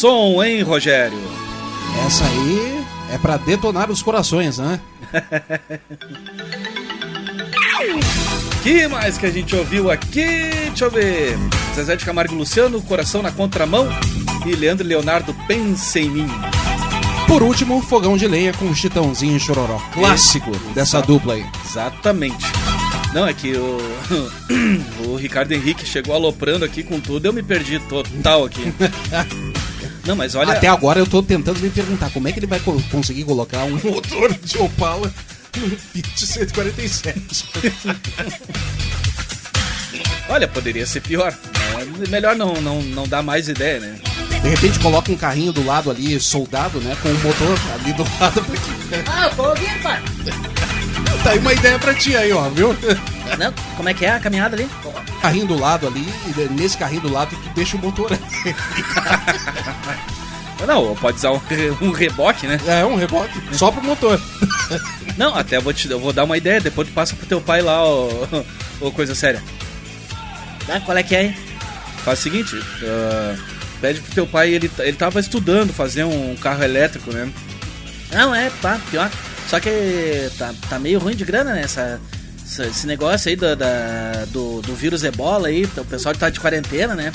som, hein, Rogério? Essa aí é pra detonar os corações, né? Que mais que a gente ouviu aqui? Deixa eu ver. Zezé de Camargo e Luciano, Coração na Contramão. E Leandro Leonardo, Pense em Mim. Por último, fogão de lenha com Chitãozinho e Chororó. Clássico dessa dupla aí. Exatamente. Não, é que o, o Ricardo Henrique chegou aloprando aqui com tudo, eu me perdi total aqui. Não, mas olha. Até agora eu tô tentando me perguntar como é que ele vai co- conseguir colocar um motor de Opala no Fit 147. Olha, poderia ser pior. É melhor não, não, não dar mais ideia, né? De repente coloca um carrinho do lado ali, soldado, né? Com o motor ali do lado. pra que- Ah, ouvindo, pai. Tá aí uma ideia pra ti aí, ó, viu? Não, como é que é a caminhada ali? Carrinho do lado ali, e nesse carrinho do lado tu deixa o motor ali. Não, pode usar um, re- um reboque, né? É, um reboque. Só pro motor. Não, até eu vou, te, eu vou dar uma ideia, depois tu passa pro teu pai lá, ô, ô coisa séria. Ah, qual é que é, hein? Faz o seguinte, ah, pede pro teu pai, ele, ele tava estudando fazer um carro elétrico, né? Não, é, tá, pior. Só que tá, tá meio ruim de grana, né? Essa- esse negócio aí do, da- do, do vírus ebola aí, o pessoal tá de quarentena, né?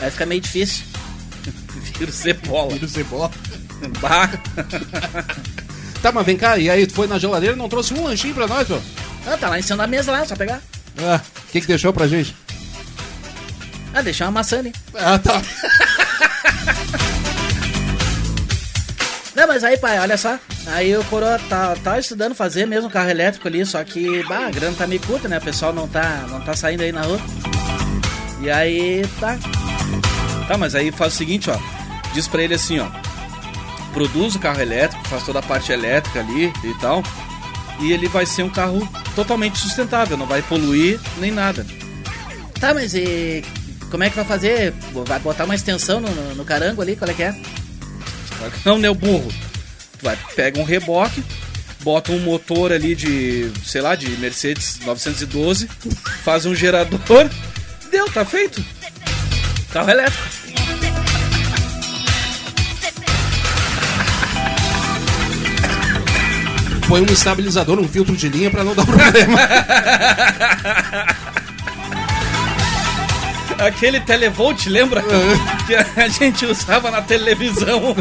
Aí fica meio difícil. Vírus ebola. Vírus ebola. Bah. Tá, mas vem cá, e aí tu foi na geladeira e não trouxe um lanchinho pra nós, ó? Ah, tá lá em cima da mesa lá, só pegar. Ah, o que que deixou pra gente? Ah, deixar uma maçã ali. Ah, tá. Não, mas aí, pai, olha só. Aí o Coroa tá, tá estudando fazer mesmo carro elétrico ali, só que, bah, a grana tá meio curta, né? O pessoal não tá, não tá saindo aí na rua. E aí, tá. Tá, mas aí faz o seguinte, ó. Diz pra ele assim, ó. Produz o carro elétrico, faz toda a parte elétrica ali e tal. E ele vai ser um carro totalmente sustentável, não vai poluir nem nada. Tá, mas e como é que vai fazer? Vai botar uma extensão no, no, no carango ali? Qual é que é? Não, né, o burro? Tu vai, pega um reboque, bota um motor ali de, sei lá, de Mercedes 912, faz um gerador, deu, tá feito. Carro elétrico. Põe um estabilizador, um filtro de linha pra não dar problema. Aquele televolt, lembra? Que a gente usava na televisão.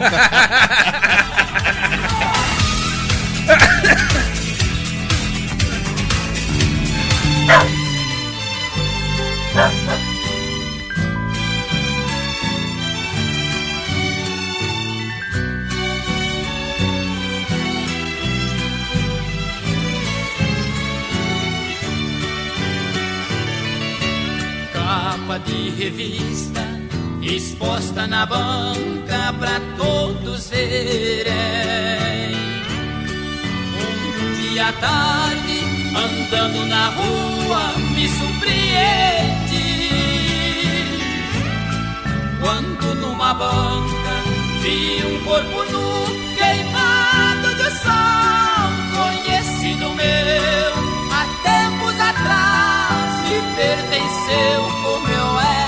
revista exposta na banca pra todos verem. Um dia à tarde, andando na rua, me surpreende. Quando numa banca vi um corpo nu queimado de sol, conhecido meu há tempos atrás me pertenceu como eu era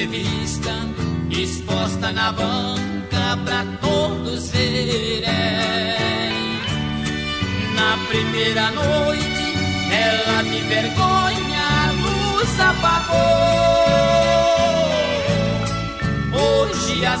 revista exposta na banca pra todos verem. Na primeira noite, ela de vergonha luz apagou. Hoje as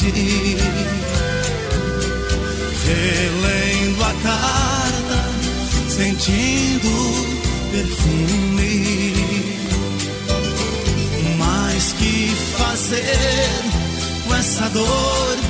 saudade, relendo a carta, sentindo perfume. Mas que fazer com essa dor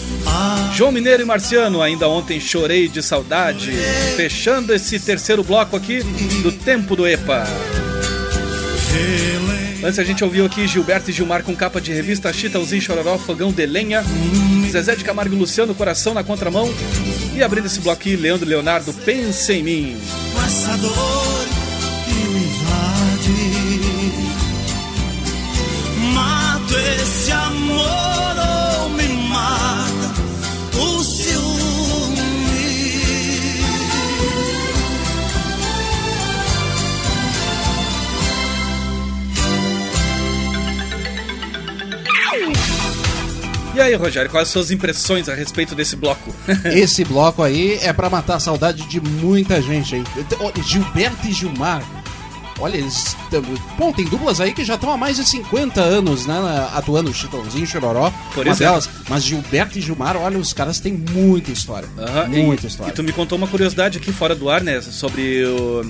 João Mineiro e Marciano, ainda ontem chorei de saudade. Fechando esse terceiro bloco aqui do Tempo do EPA. Antes a gente ouviu aqui Gilberto e Gilmar com capa de revista Chitãozinho Chororó, Fogão de Lenha, Zezé de Camargo e Luciano, Coração na Contramão. E abrindo esse bloco aqui, Leandro Leonardo, Pensa em Mim. com E aí, Rogério, quais as suas impressões a respeito desse bloco? Esse bloco aí é pra matar a saudade de muita gente aí. Ó, Gilberto e Gilmar. Olha, eles. Bom, tem duplas aí que já estão há mais de 50 anos, né? Atuando Chitãozinho, Chororó. Por uma delas. Mas Gilberto e Gilmar, olha, os caras têm muita história. Aham, muita e, história. E tu me contou uma curiosidade aqui fora do ar, né? Sobre o.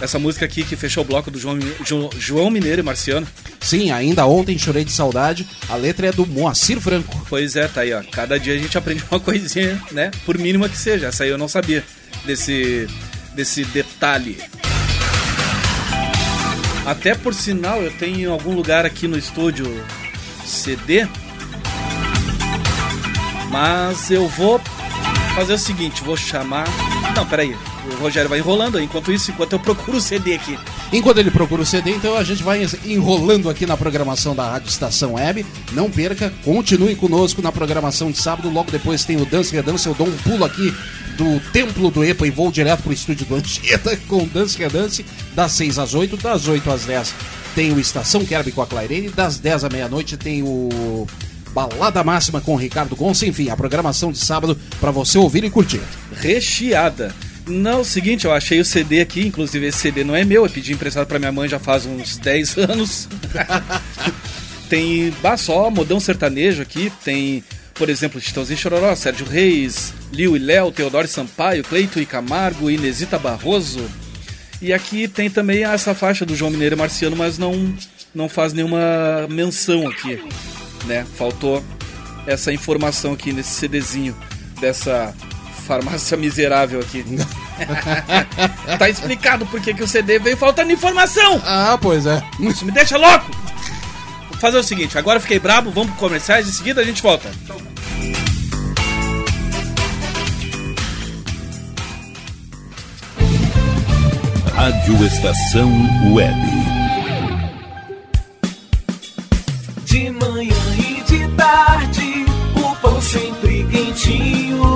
Essa música aqui que fechou o bloco do João, Jo- João Mineiro e Marciano. Sim, ainda ontem chorei de saudade. A letra é do Moacir Franco. Pois é, tá aí, ó. Cada dia a gente aprende uma coisinha, né? Por mínima que seja. Essa aí eu não sabia desse, desse detalhe. Até por sinal, eu tenho em algum lugar aqui no estúdio CD. Mas eu vou fazer o seguinte, vou chamar. Não, peraí. O Rogério vai enrolando. Enquanto isso, enquanto eu procuro o CD aqui. Enquanto ele procura o CD, então a gente vai enrolando aqui na programação da Rádio Estação Web. Não perca, continue conosco na programação de sábado. Logo depois tem o Dance Redance. Eu dou um pulo aqui do Templo do EPA e vou direto pro estúdio do Anchieta com Dance Redance, das 6 às 8, das 8 às 10 tem o Estação Kerb com a Clairene, das 10 à meia-noite tem o Balada Máxima com o Ricardo Gonça. Enfim, a programação de sábado para você ouvir e curtir. recheada. Não, é o seguinte, eu achei o CD aqui, inclusive esse CD não é meu, eu pedi emprestado pra minha mãe já faz uns 10 anos. tem bah, só modão sertanejo aqui, tem, por exemplo, Chitãozinho Chororó, Sérgio Reis, Liu e Léo, Teodoro Sampaio, Cleito e Camargo, Inesita Barroso. E aqui tem também essa faixa do João Mineiro e Marciano, mas não, não faz nenhuma menção aqui, né? Faltou essa informação aqui nesse CDzinho dessa farmácia miserável aqui. tá explicado por que que o CD veio faltando informação. Ah, pois é. Isso me deixa louco. Vou fazer o seguinte, agora eu fiquei brabo, vamos pro comerciais, em seguida a gente volta. Rádio Estação Web. De manhã e de tarde, o pão sempre quentinho.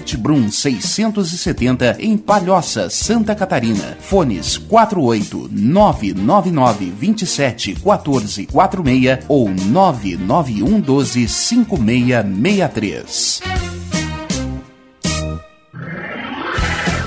Guedert Brum, 670, em Palhoça, Santa Catarina. Fones 48 999 27 14 46 ou 991 12 5663.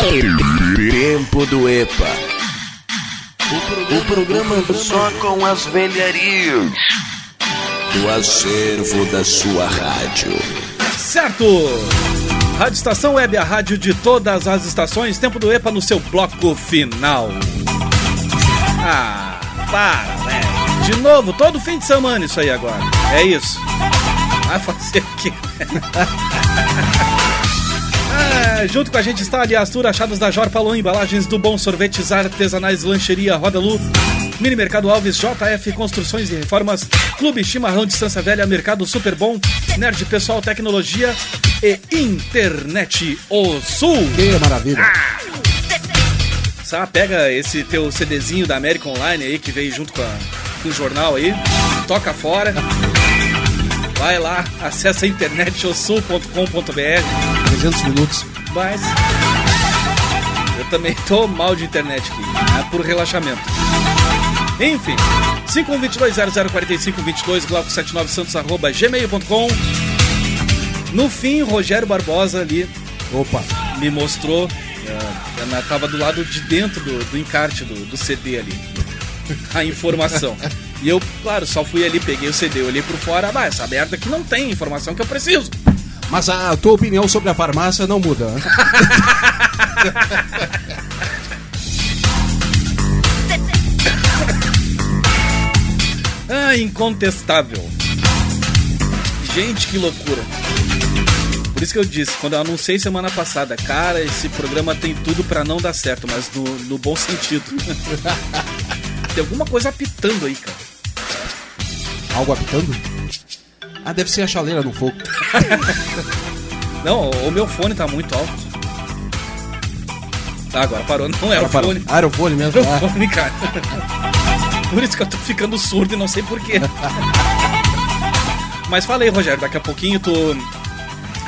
Tempo do EPA. O programa só com as velharias do acervo da sua rádio. Certo! Rádio Estação Web, a rádio de todas as estações. Tempo do EPA no seu bloco final. Ah, para, velho. De novo, todo fim de semana isso aí agora. É isso. Vai fazer o quê? Ah, junto com a gente está ali Astur, Achados da Jor, Palon, Embalagens do Bom Sorvetes Artesanais, Lancheria Roda Lu, Mini Mercado Alves, JF Construções e Reformas, Clube Chimarrão Distância Velha, Mercado Super Bom, Nerd Pessoal Tecnologia e Internet O Sul. Que maravilha. Sabe, pega esse teu CDzinho da América Online aí que veio junto com, a- com o jornal aí, toca fora. Vai lá, acessa internetosul.com.br 300 minutos. mas eu também tô mal de internet aqui, é por relaxamento. Enfim, 5122004522, glauco79santos arroba gmail.com. No fim, Rogério Barbosa ali Opa. me mostrou, na- tava do lado de dentro do, do encarte do, do CD ali, a informação. E eu, claro, só fui ali, peguei o CD, olhei por fora, ah, essa merda aqui não tem informação que eu preciso. Mas a tua opinião sobre a farmácia não muda. né? Ah, incontestável. Gente, que loucura. Por isso que eu disse, quando eu anunciei semana passada, cara, esse programa tem tudo pra não dar certo, mas no, no bom sentido. tem alguma coisa apitando aí, cara. Algo apitando? Ah, deve ser a chaleira no fogo. Não, o meu fone tá muito alto. Tá, agora parou. Não era o fone. Ah, era o fone mesmo? Era o Ah. fone, cara. Por isso que eu tô ficando surdo e não sei porquê. Mas fala aí, Rogério, daqui a pouquinho tu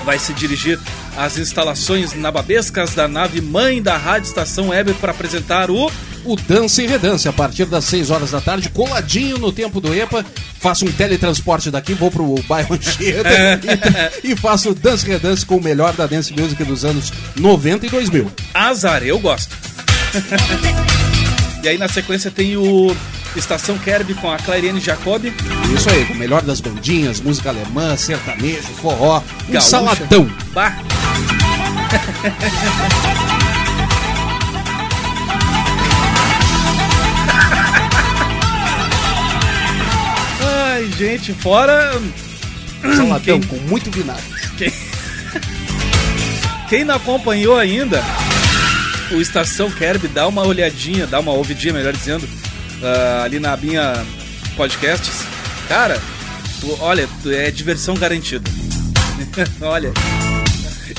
vai se dirigir às instalações nababescas da nave mãe da Rádio Estação Web para apresentar o O Dança e Redance, a partir das 6 horas da tarde, coladinho no tempo do EPA. Faço um teletransporte daqui, vou pro bairro Anchieta e, e faço Dance e Redance com o melhor da dance music dos anos 90 e 2000. Azar, eu gosto. e aí na sequência tem o Estação Kerb com a Clariane Jacobi. Isso aí, com o melhor das bandinhas, música alemã, sertanejo, forró, um Gaúcha. saladão. Bah. gente, fora. Saladão Quem- com muito vinagre. Quem... Quem não acompanhou ainda o Estação Kerb, dá uma olhadinha, dá uma ouvidinha, melhor dizendo, ah, ali na minha podcasts. Cara, tu- olha, tu- é diversão garantida. olha,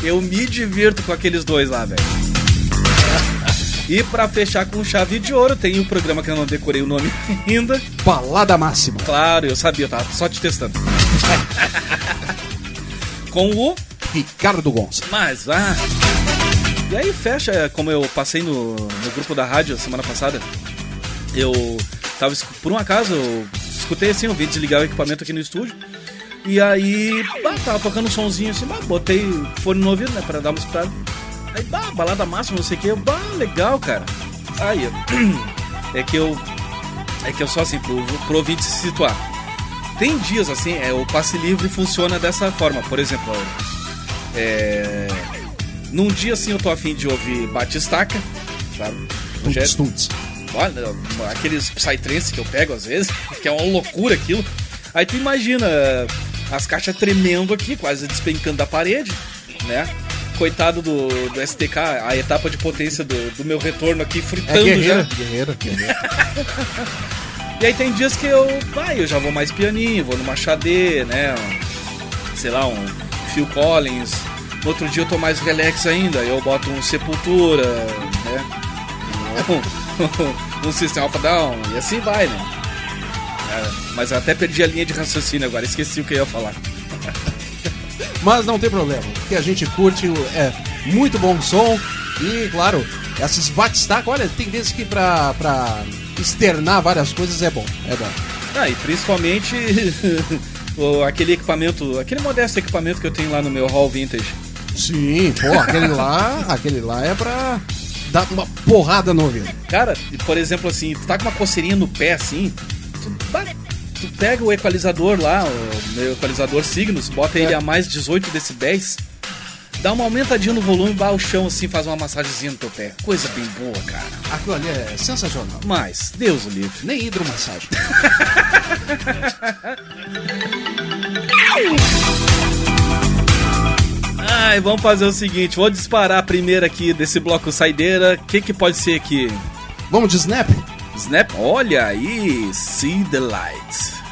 eu me divirto com aqueles dois lá, velho. E pra fechar com chave de ouro, tem um programa que eu não decorei o nome ainda. Balada máxima. Claro, eu sabia, eu tava só te testando. com o Ricardo Gonça. mas, ah. E aí fecha, como eu passei no, no grupo da rádio semana passada, eu tava, por um acaso, eu escutei assim, eu desligar o equipamento aqui no estúdio. E aí, bah, tava tocando um sonzinho assim, botei fone no ouvido, né, pra dar uma escutada. Aí, bah, balada máxima, não sei o que, bah, legal, cara. Aí, é que eu, é que eu só assim, pro, pro ouvinte se situar. Tem dias assim, é, o passe livre funciona dessa forma, por exemplo, é, num dia assim eu tô afim de ouvir Batistaca, sabe? Stunts. Olha, aqueles psytrance que eu pego às vezes, que é uma loucura aquilo. Aí tu imagina, As caixas tremendo aqui, quase despencando da parede, né? Coitado do, do STK, a etapa de potência do, do meu retorno aqui É fritando guerreiro, já. guerreiro, guerreiro. E aí tem dias que eu, vai, eu já vou mais pianinho, vou numa Xadê, né? um- sei lá, um Phil Collins. No outro dia eu tô mais relax ainda, eu boto um Sepultura, né? Um, um System of a Down, e assim vai, né? É, mas eu até perdi a linha de raciocínio agora, esqueci o que eu ia falar. Mas não tem problema, porque a gente curte, é muito bom som e, claro, esses bate-staca, olha, tem vezes que pra, pra externar várias coisas é bom, é bom. Ah, e principalmente o- aquele equipamento, aquele modesto equipamento que eu tenho lá no meu hall vintage. Sim, pô, aquele lá, aquele lá é pra dar uma porrada no ouvido. Cara, por exemplo, assim, tu tá com uma coceirinha no pé assim, tu, tu pega o equalizador lá, o meu equalizador Signos, bota ele a mais 18 decibéis, dá uma aumentadinha no volume, bah, o chão assim, faz uma massagenzinha no teu pé. Coisa bem boa, cara. Aquilo ali é sensacional. Mas, Deus o livre. Nem hidromassagem. Ai, vamos fazer o seguinte, vou disparar a primeira aqui desse bloco saideira. O que que pode ser aqui? Vamos de Snap? Snap, olha aí, See the Light.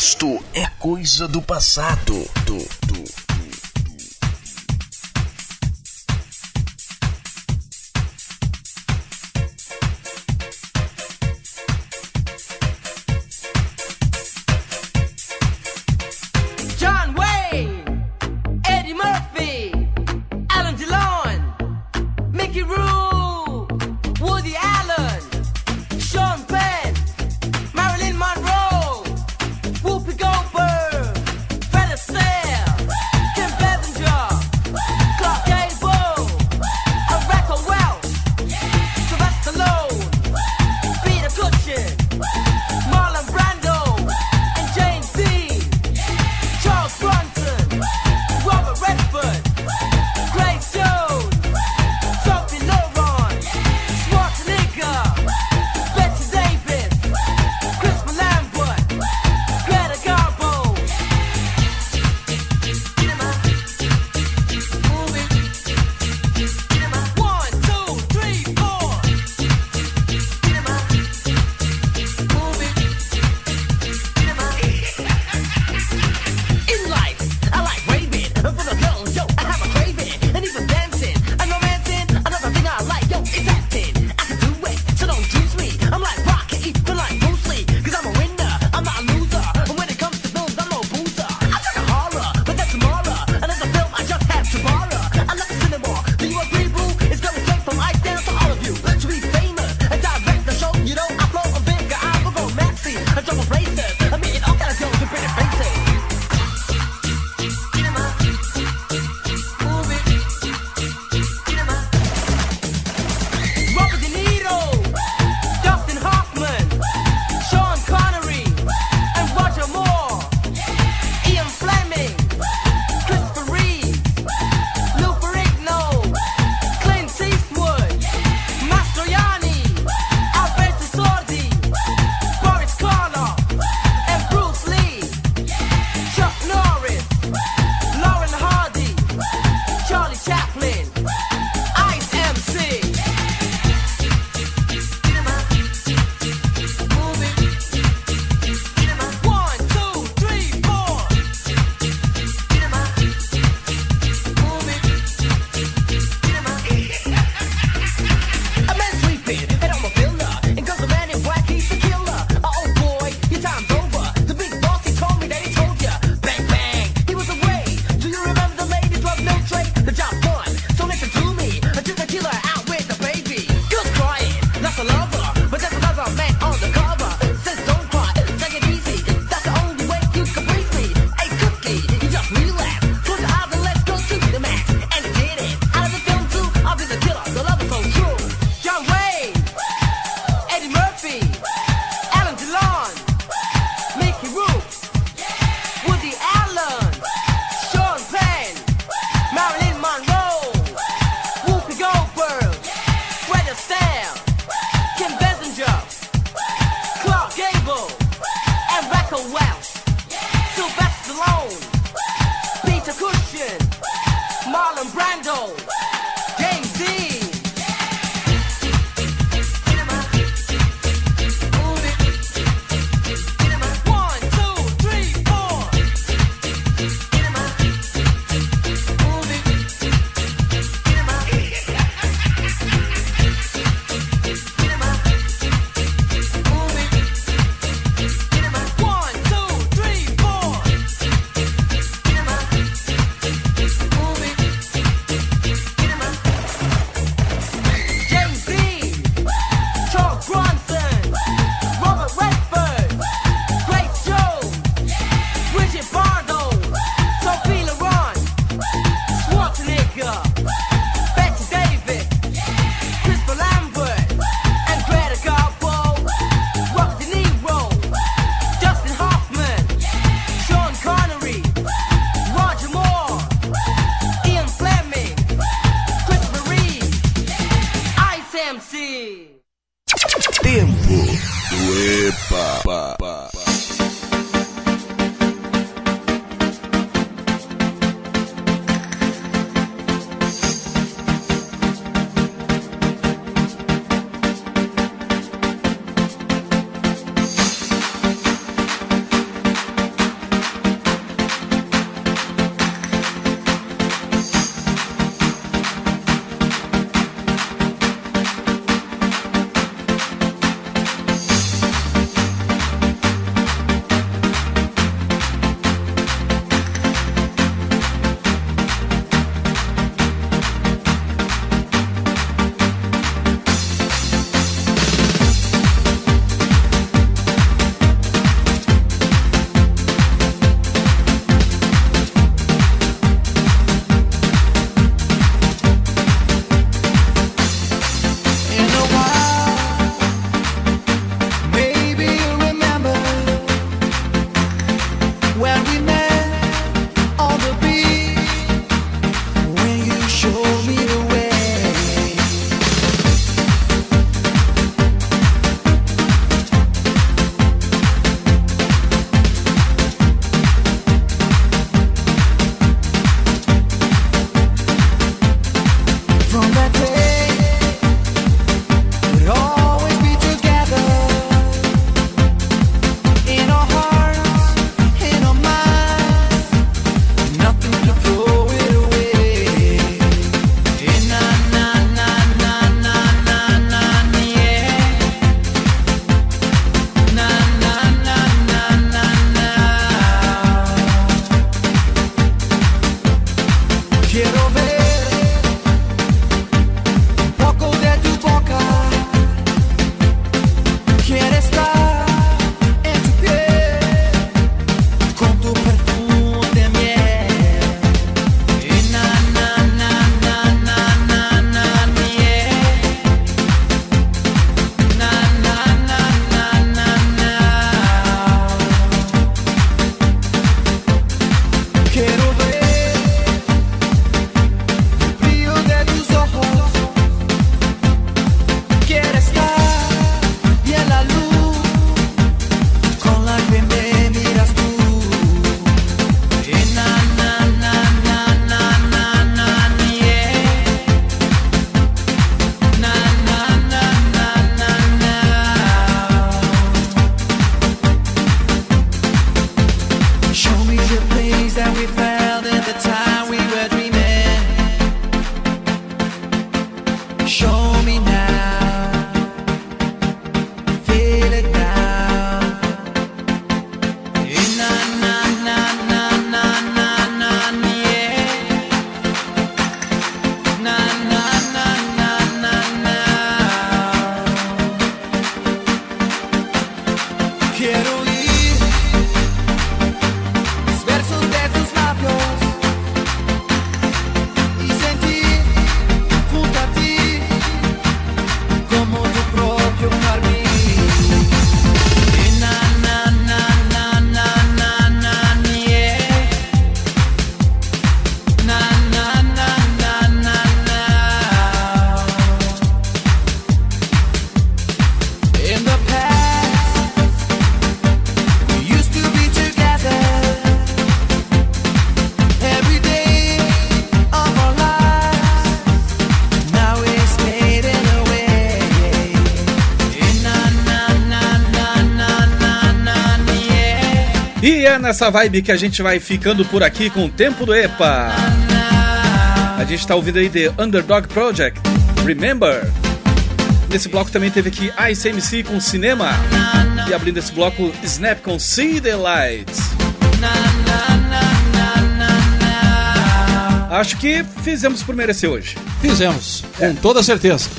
Resto é coisa do passado. Nessa vibe que a gente vai ficando por aqui com o tempo do EPA. A gente tá ouvindo aí The Underdog Project, Remember. Nesse bloco também teve aqui Ice MC com Cinema. E abrindo esse bloco, Snap com See the Lights. Acho que fizemos por merecer hoje. Fizemos, com toda certeza.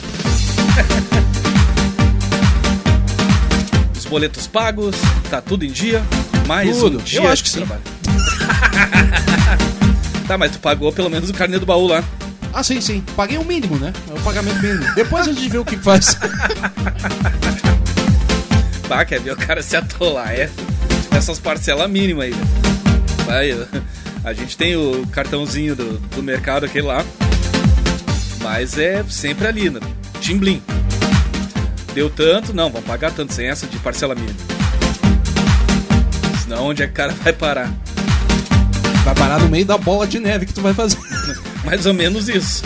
Os boletos pagos, tá tudo em dia. Mais Tudo. um dia Eu acho que sim. tá, mas tu pagou pelo menos o carnê do baú lá. Ah, sim, sim. Paguei o mínimo, né? É o pagamento mínimo. Depois a gente vê o que faz. Bah, quer ver o cara se atolar, é? Essas parcelas mínimas aí, né? Vai, a gente tem o cartãozinho do, do mercado, aquele lá. Mas é sempre ali, né? Timblim. Deu tanto, não, vamos pagar tanto, sem essa de parcelamento. Senão, onde é que o cara vai parar? Vai parar no meio da bola de neve que tu vai fazer. Mais ou menos isso.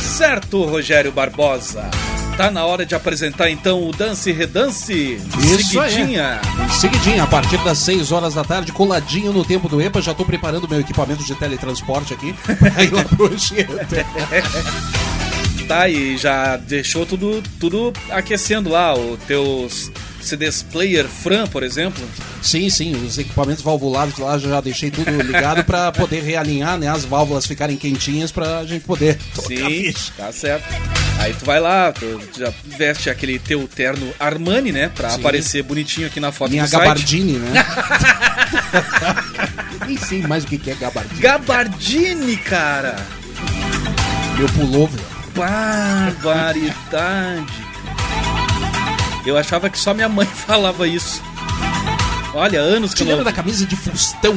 Certo, Rogério Barbosa. Tá na hora de apresentar então o Dance Redance. Isso Seguidinha. aí. Seguidinha, a partir das 6 horas da tarde, coladinho no tempo do EPA, já tô preparando meu equipamento de teletransporte aqui pra ir lá pro Anchieta. Tá, e já deixou tudo, tudo aquecendo lá, os teus CDs player Fran, por exemplo. Sim, sim, os equipamentos valvulados lá já deixei tudo ligado pra poder realinhar, né, as válvulas ficarem quentinhas pra gente poder tocar Sim, tá certo. Aí tu vai lá, tu já veste aquele teu terno Armani, né? Pra Sim. aparecer bonitinho aqui na foto Minha do site. gabardine, né? Nem sei mais o que é gabardine. Gabardine, cara! Meu pullover. Barbaridade! Eu achava que só minha mãe falava isso. Olha, anos que eu lembra da camisa de fustão?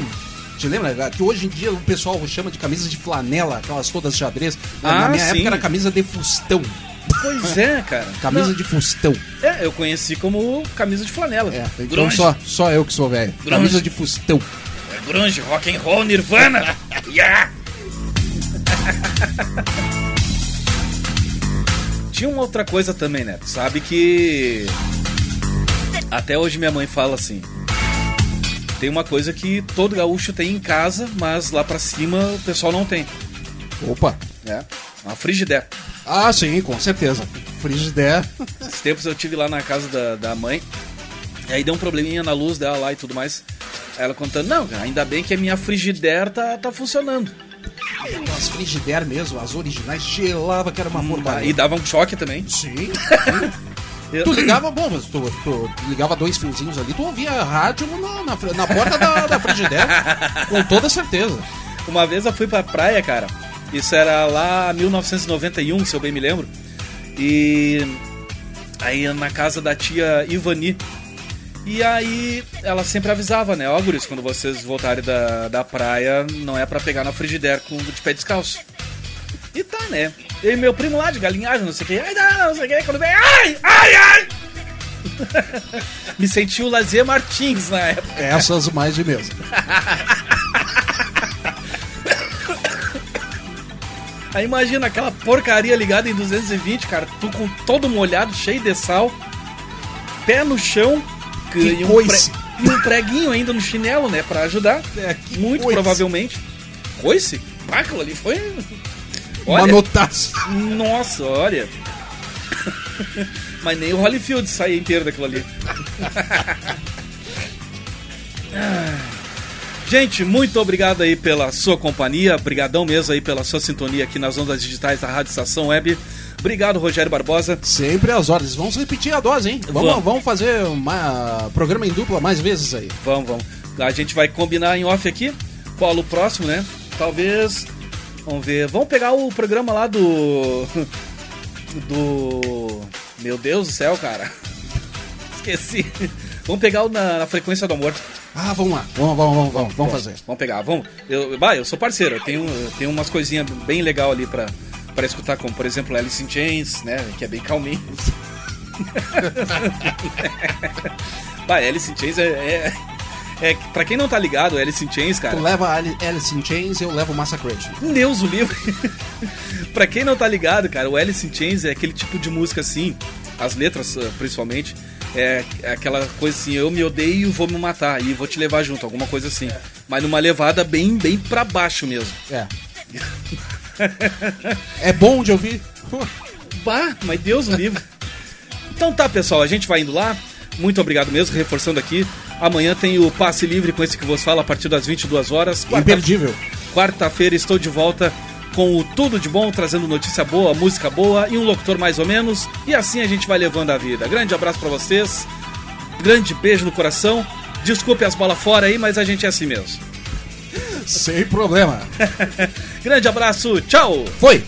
Te lembra? Que hoje em dia o pessoal chama de camisa de flanela, aquelas todas xadrez. Na- Na Ah, minha sim. época era camisa de fustão. Pois é, cara. Camisa Não, de fustão. É, eu conheci como camisa de flanela. É, então Grunge. só, só eu que sou velho. Grunge. Camisa de fustão. É grunge, rock and roll, Nirvana. yeah! Tinha uma outra coisa também, né? Tu sabe que até hoje minha mãe fala assim. Tem uma coisa que todo gaúcho tem em casa, mas lá pra cima o pessoal não tem. Opa. É, uma frigideira. Ah, sim, com certeza. Frigidaire. Esses tempos eu tive lá na casa da, da mãe. E aí deu um probleminha na luz dela lá e tudo mais. Ela contando, não, ainda bem que a minha frigideira tá, tá funcionando. As frigidaire mesmo, as originais, gelava que era uma porcaria. E dava um choque também. Sim. Tu ligava, bom, mas tu, tu ligava dois fiozinhos ali, tu ouvia rádio na, na, na porta da, da frigideira, com toda certeza. Uma vez eu fui pra praia, cara. Isso era lá 1991, se eu bem me lembro. E aí na casa da tia Ivani. E aí ela sempre avisava, né? Ó, guris, quando vocês voltarem da, da praia, não é pra pegar na frigideira com de pé descalço. E tá, né? E meu primo lá de galinhagem, não sei o que, ai, não, não sei o que, quando vem, ai, ai, ai! Me senti o Lazier Martins na época. Essas mais de mesmo. Aí imagina aquela porcaria ligada em 220, cara, tu com todo molhado, cheio de sal, pé no chão, Que e, um coice. e um preguinho ainda no chinelo, né, pra ajudar. É, Muito coice. provavelmente. Coice? Pá, ali foi. Uma notaça. Nossa, olha. Mas nem o Holyfield saía inteiro daquilo ali. Gente, muito obrigado aí pela sua companhia, brigadão mesmo aí pela sua sintonia aqui nas ondas digitais da Rádio Estação Web. Obrigado, Rogério Barbosa. Sempre às ordens. Vamos repetir a dose, hein? Vamos, Vamos. vamos fazer uma programa em dupla mais vezes aí. Vamos, vamos. A gente vai combinar em off aqui. Qual o próximo, né? Talvez. Vamos ver. Vamos pegar o programa lá do. Do. Meu Deus do céu, cara. Esqueci. Vamos pegar o na, na frequência do amor. Ah, vamos lá. Vamos, vamos, vamos, vamos, vamos fazer. Vamos pegar, vamos. Eu, bah, eu sou parceiro, eu tenho, eu tenho umas coisinhas bem legal ali pra, pra escutar, como por exemplo Alice in Chains, né? Que é bem calminho. bah, Alice in Chains é, é, é. Pra quem não tá ligado, Alice in Chains, cara. Tu leva Alice in Chains, eu levo o Massacration. Deus o livre. pra quem não tá ligado, cara, o Alice in Chains é aquele tipo de música assim, as letras eh, principalmente, é é aquela coisa assim, eu me odeio e vou me matar e vou te levar junto, alguma coisa assim. Mas numa levada bem, bem pra baixo mesmo. É. É bom de ouvir. Bah, mas Deus o livre. Então tá, pessoal, a gente vai indo lá. Muito obrigado mesmo, reforçando aqui. Amanhã tem o passe livre com esse que vos fala a partir das 22 horas. Quarta- Imperdível. Quarta-feira estou de volta com o Tudo de Bom, trazendo notícia boa, música boa e um locutor mais ou menos. E assim a gente vai levando a vida. Grande abraço pra vocês. Grande beijo no coração. Desculpe as bolas fora aí, mas a gente é assim mesmo. Sem problema. Grande abraço, tchau! Foi!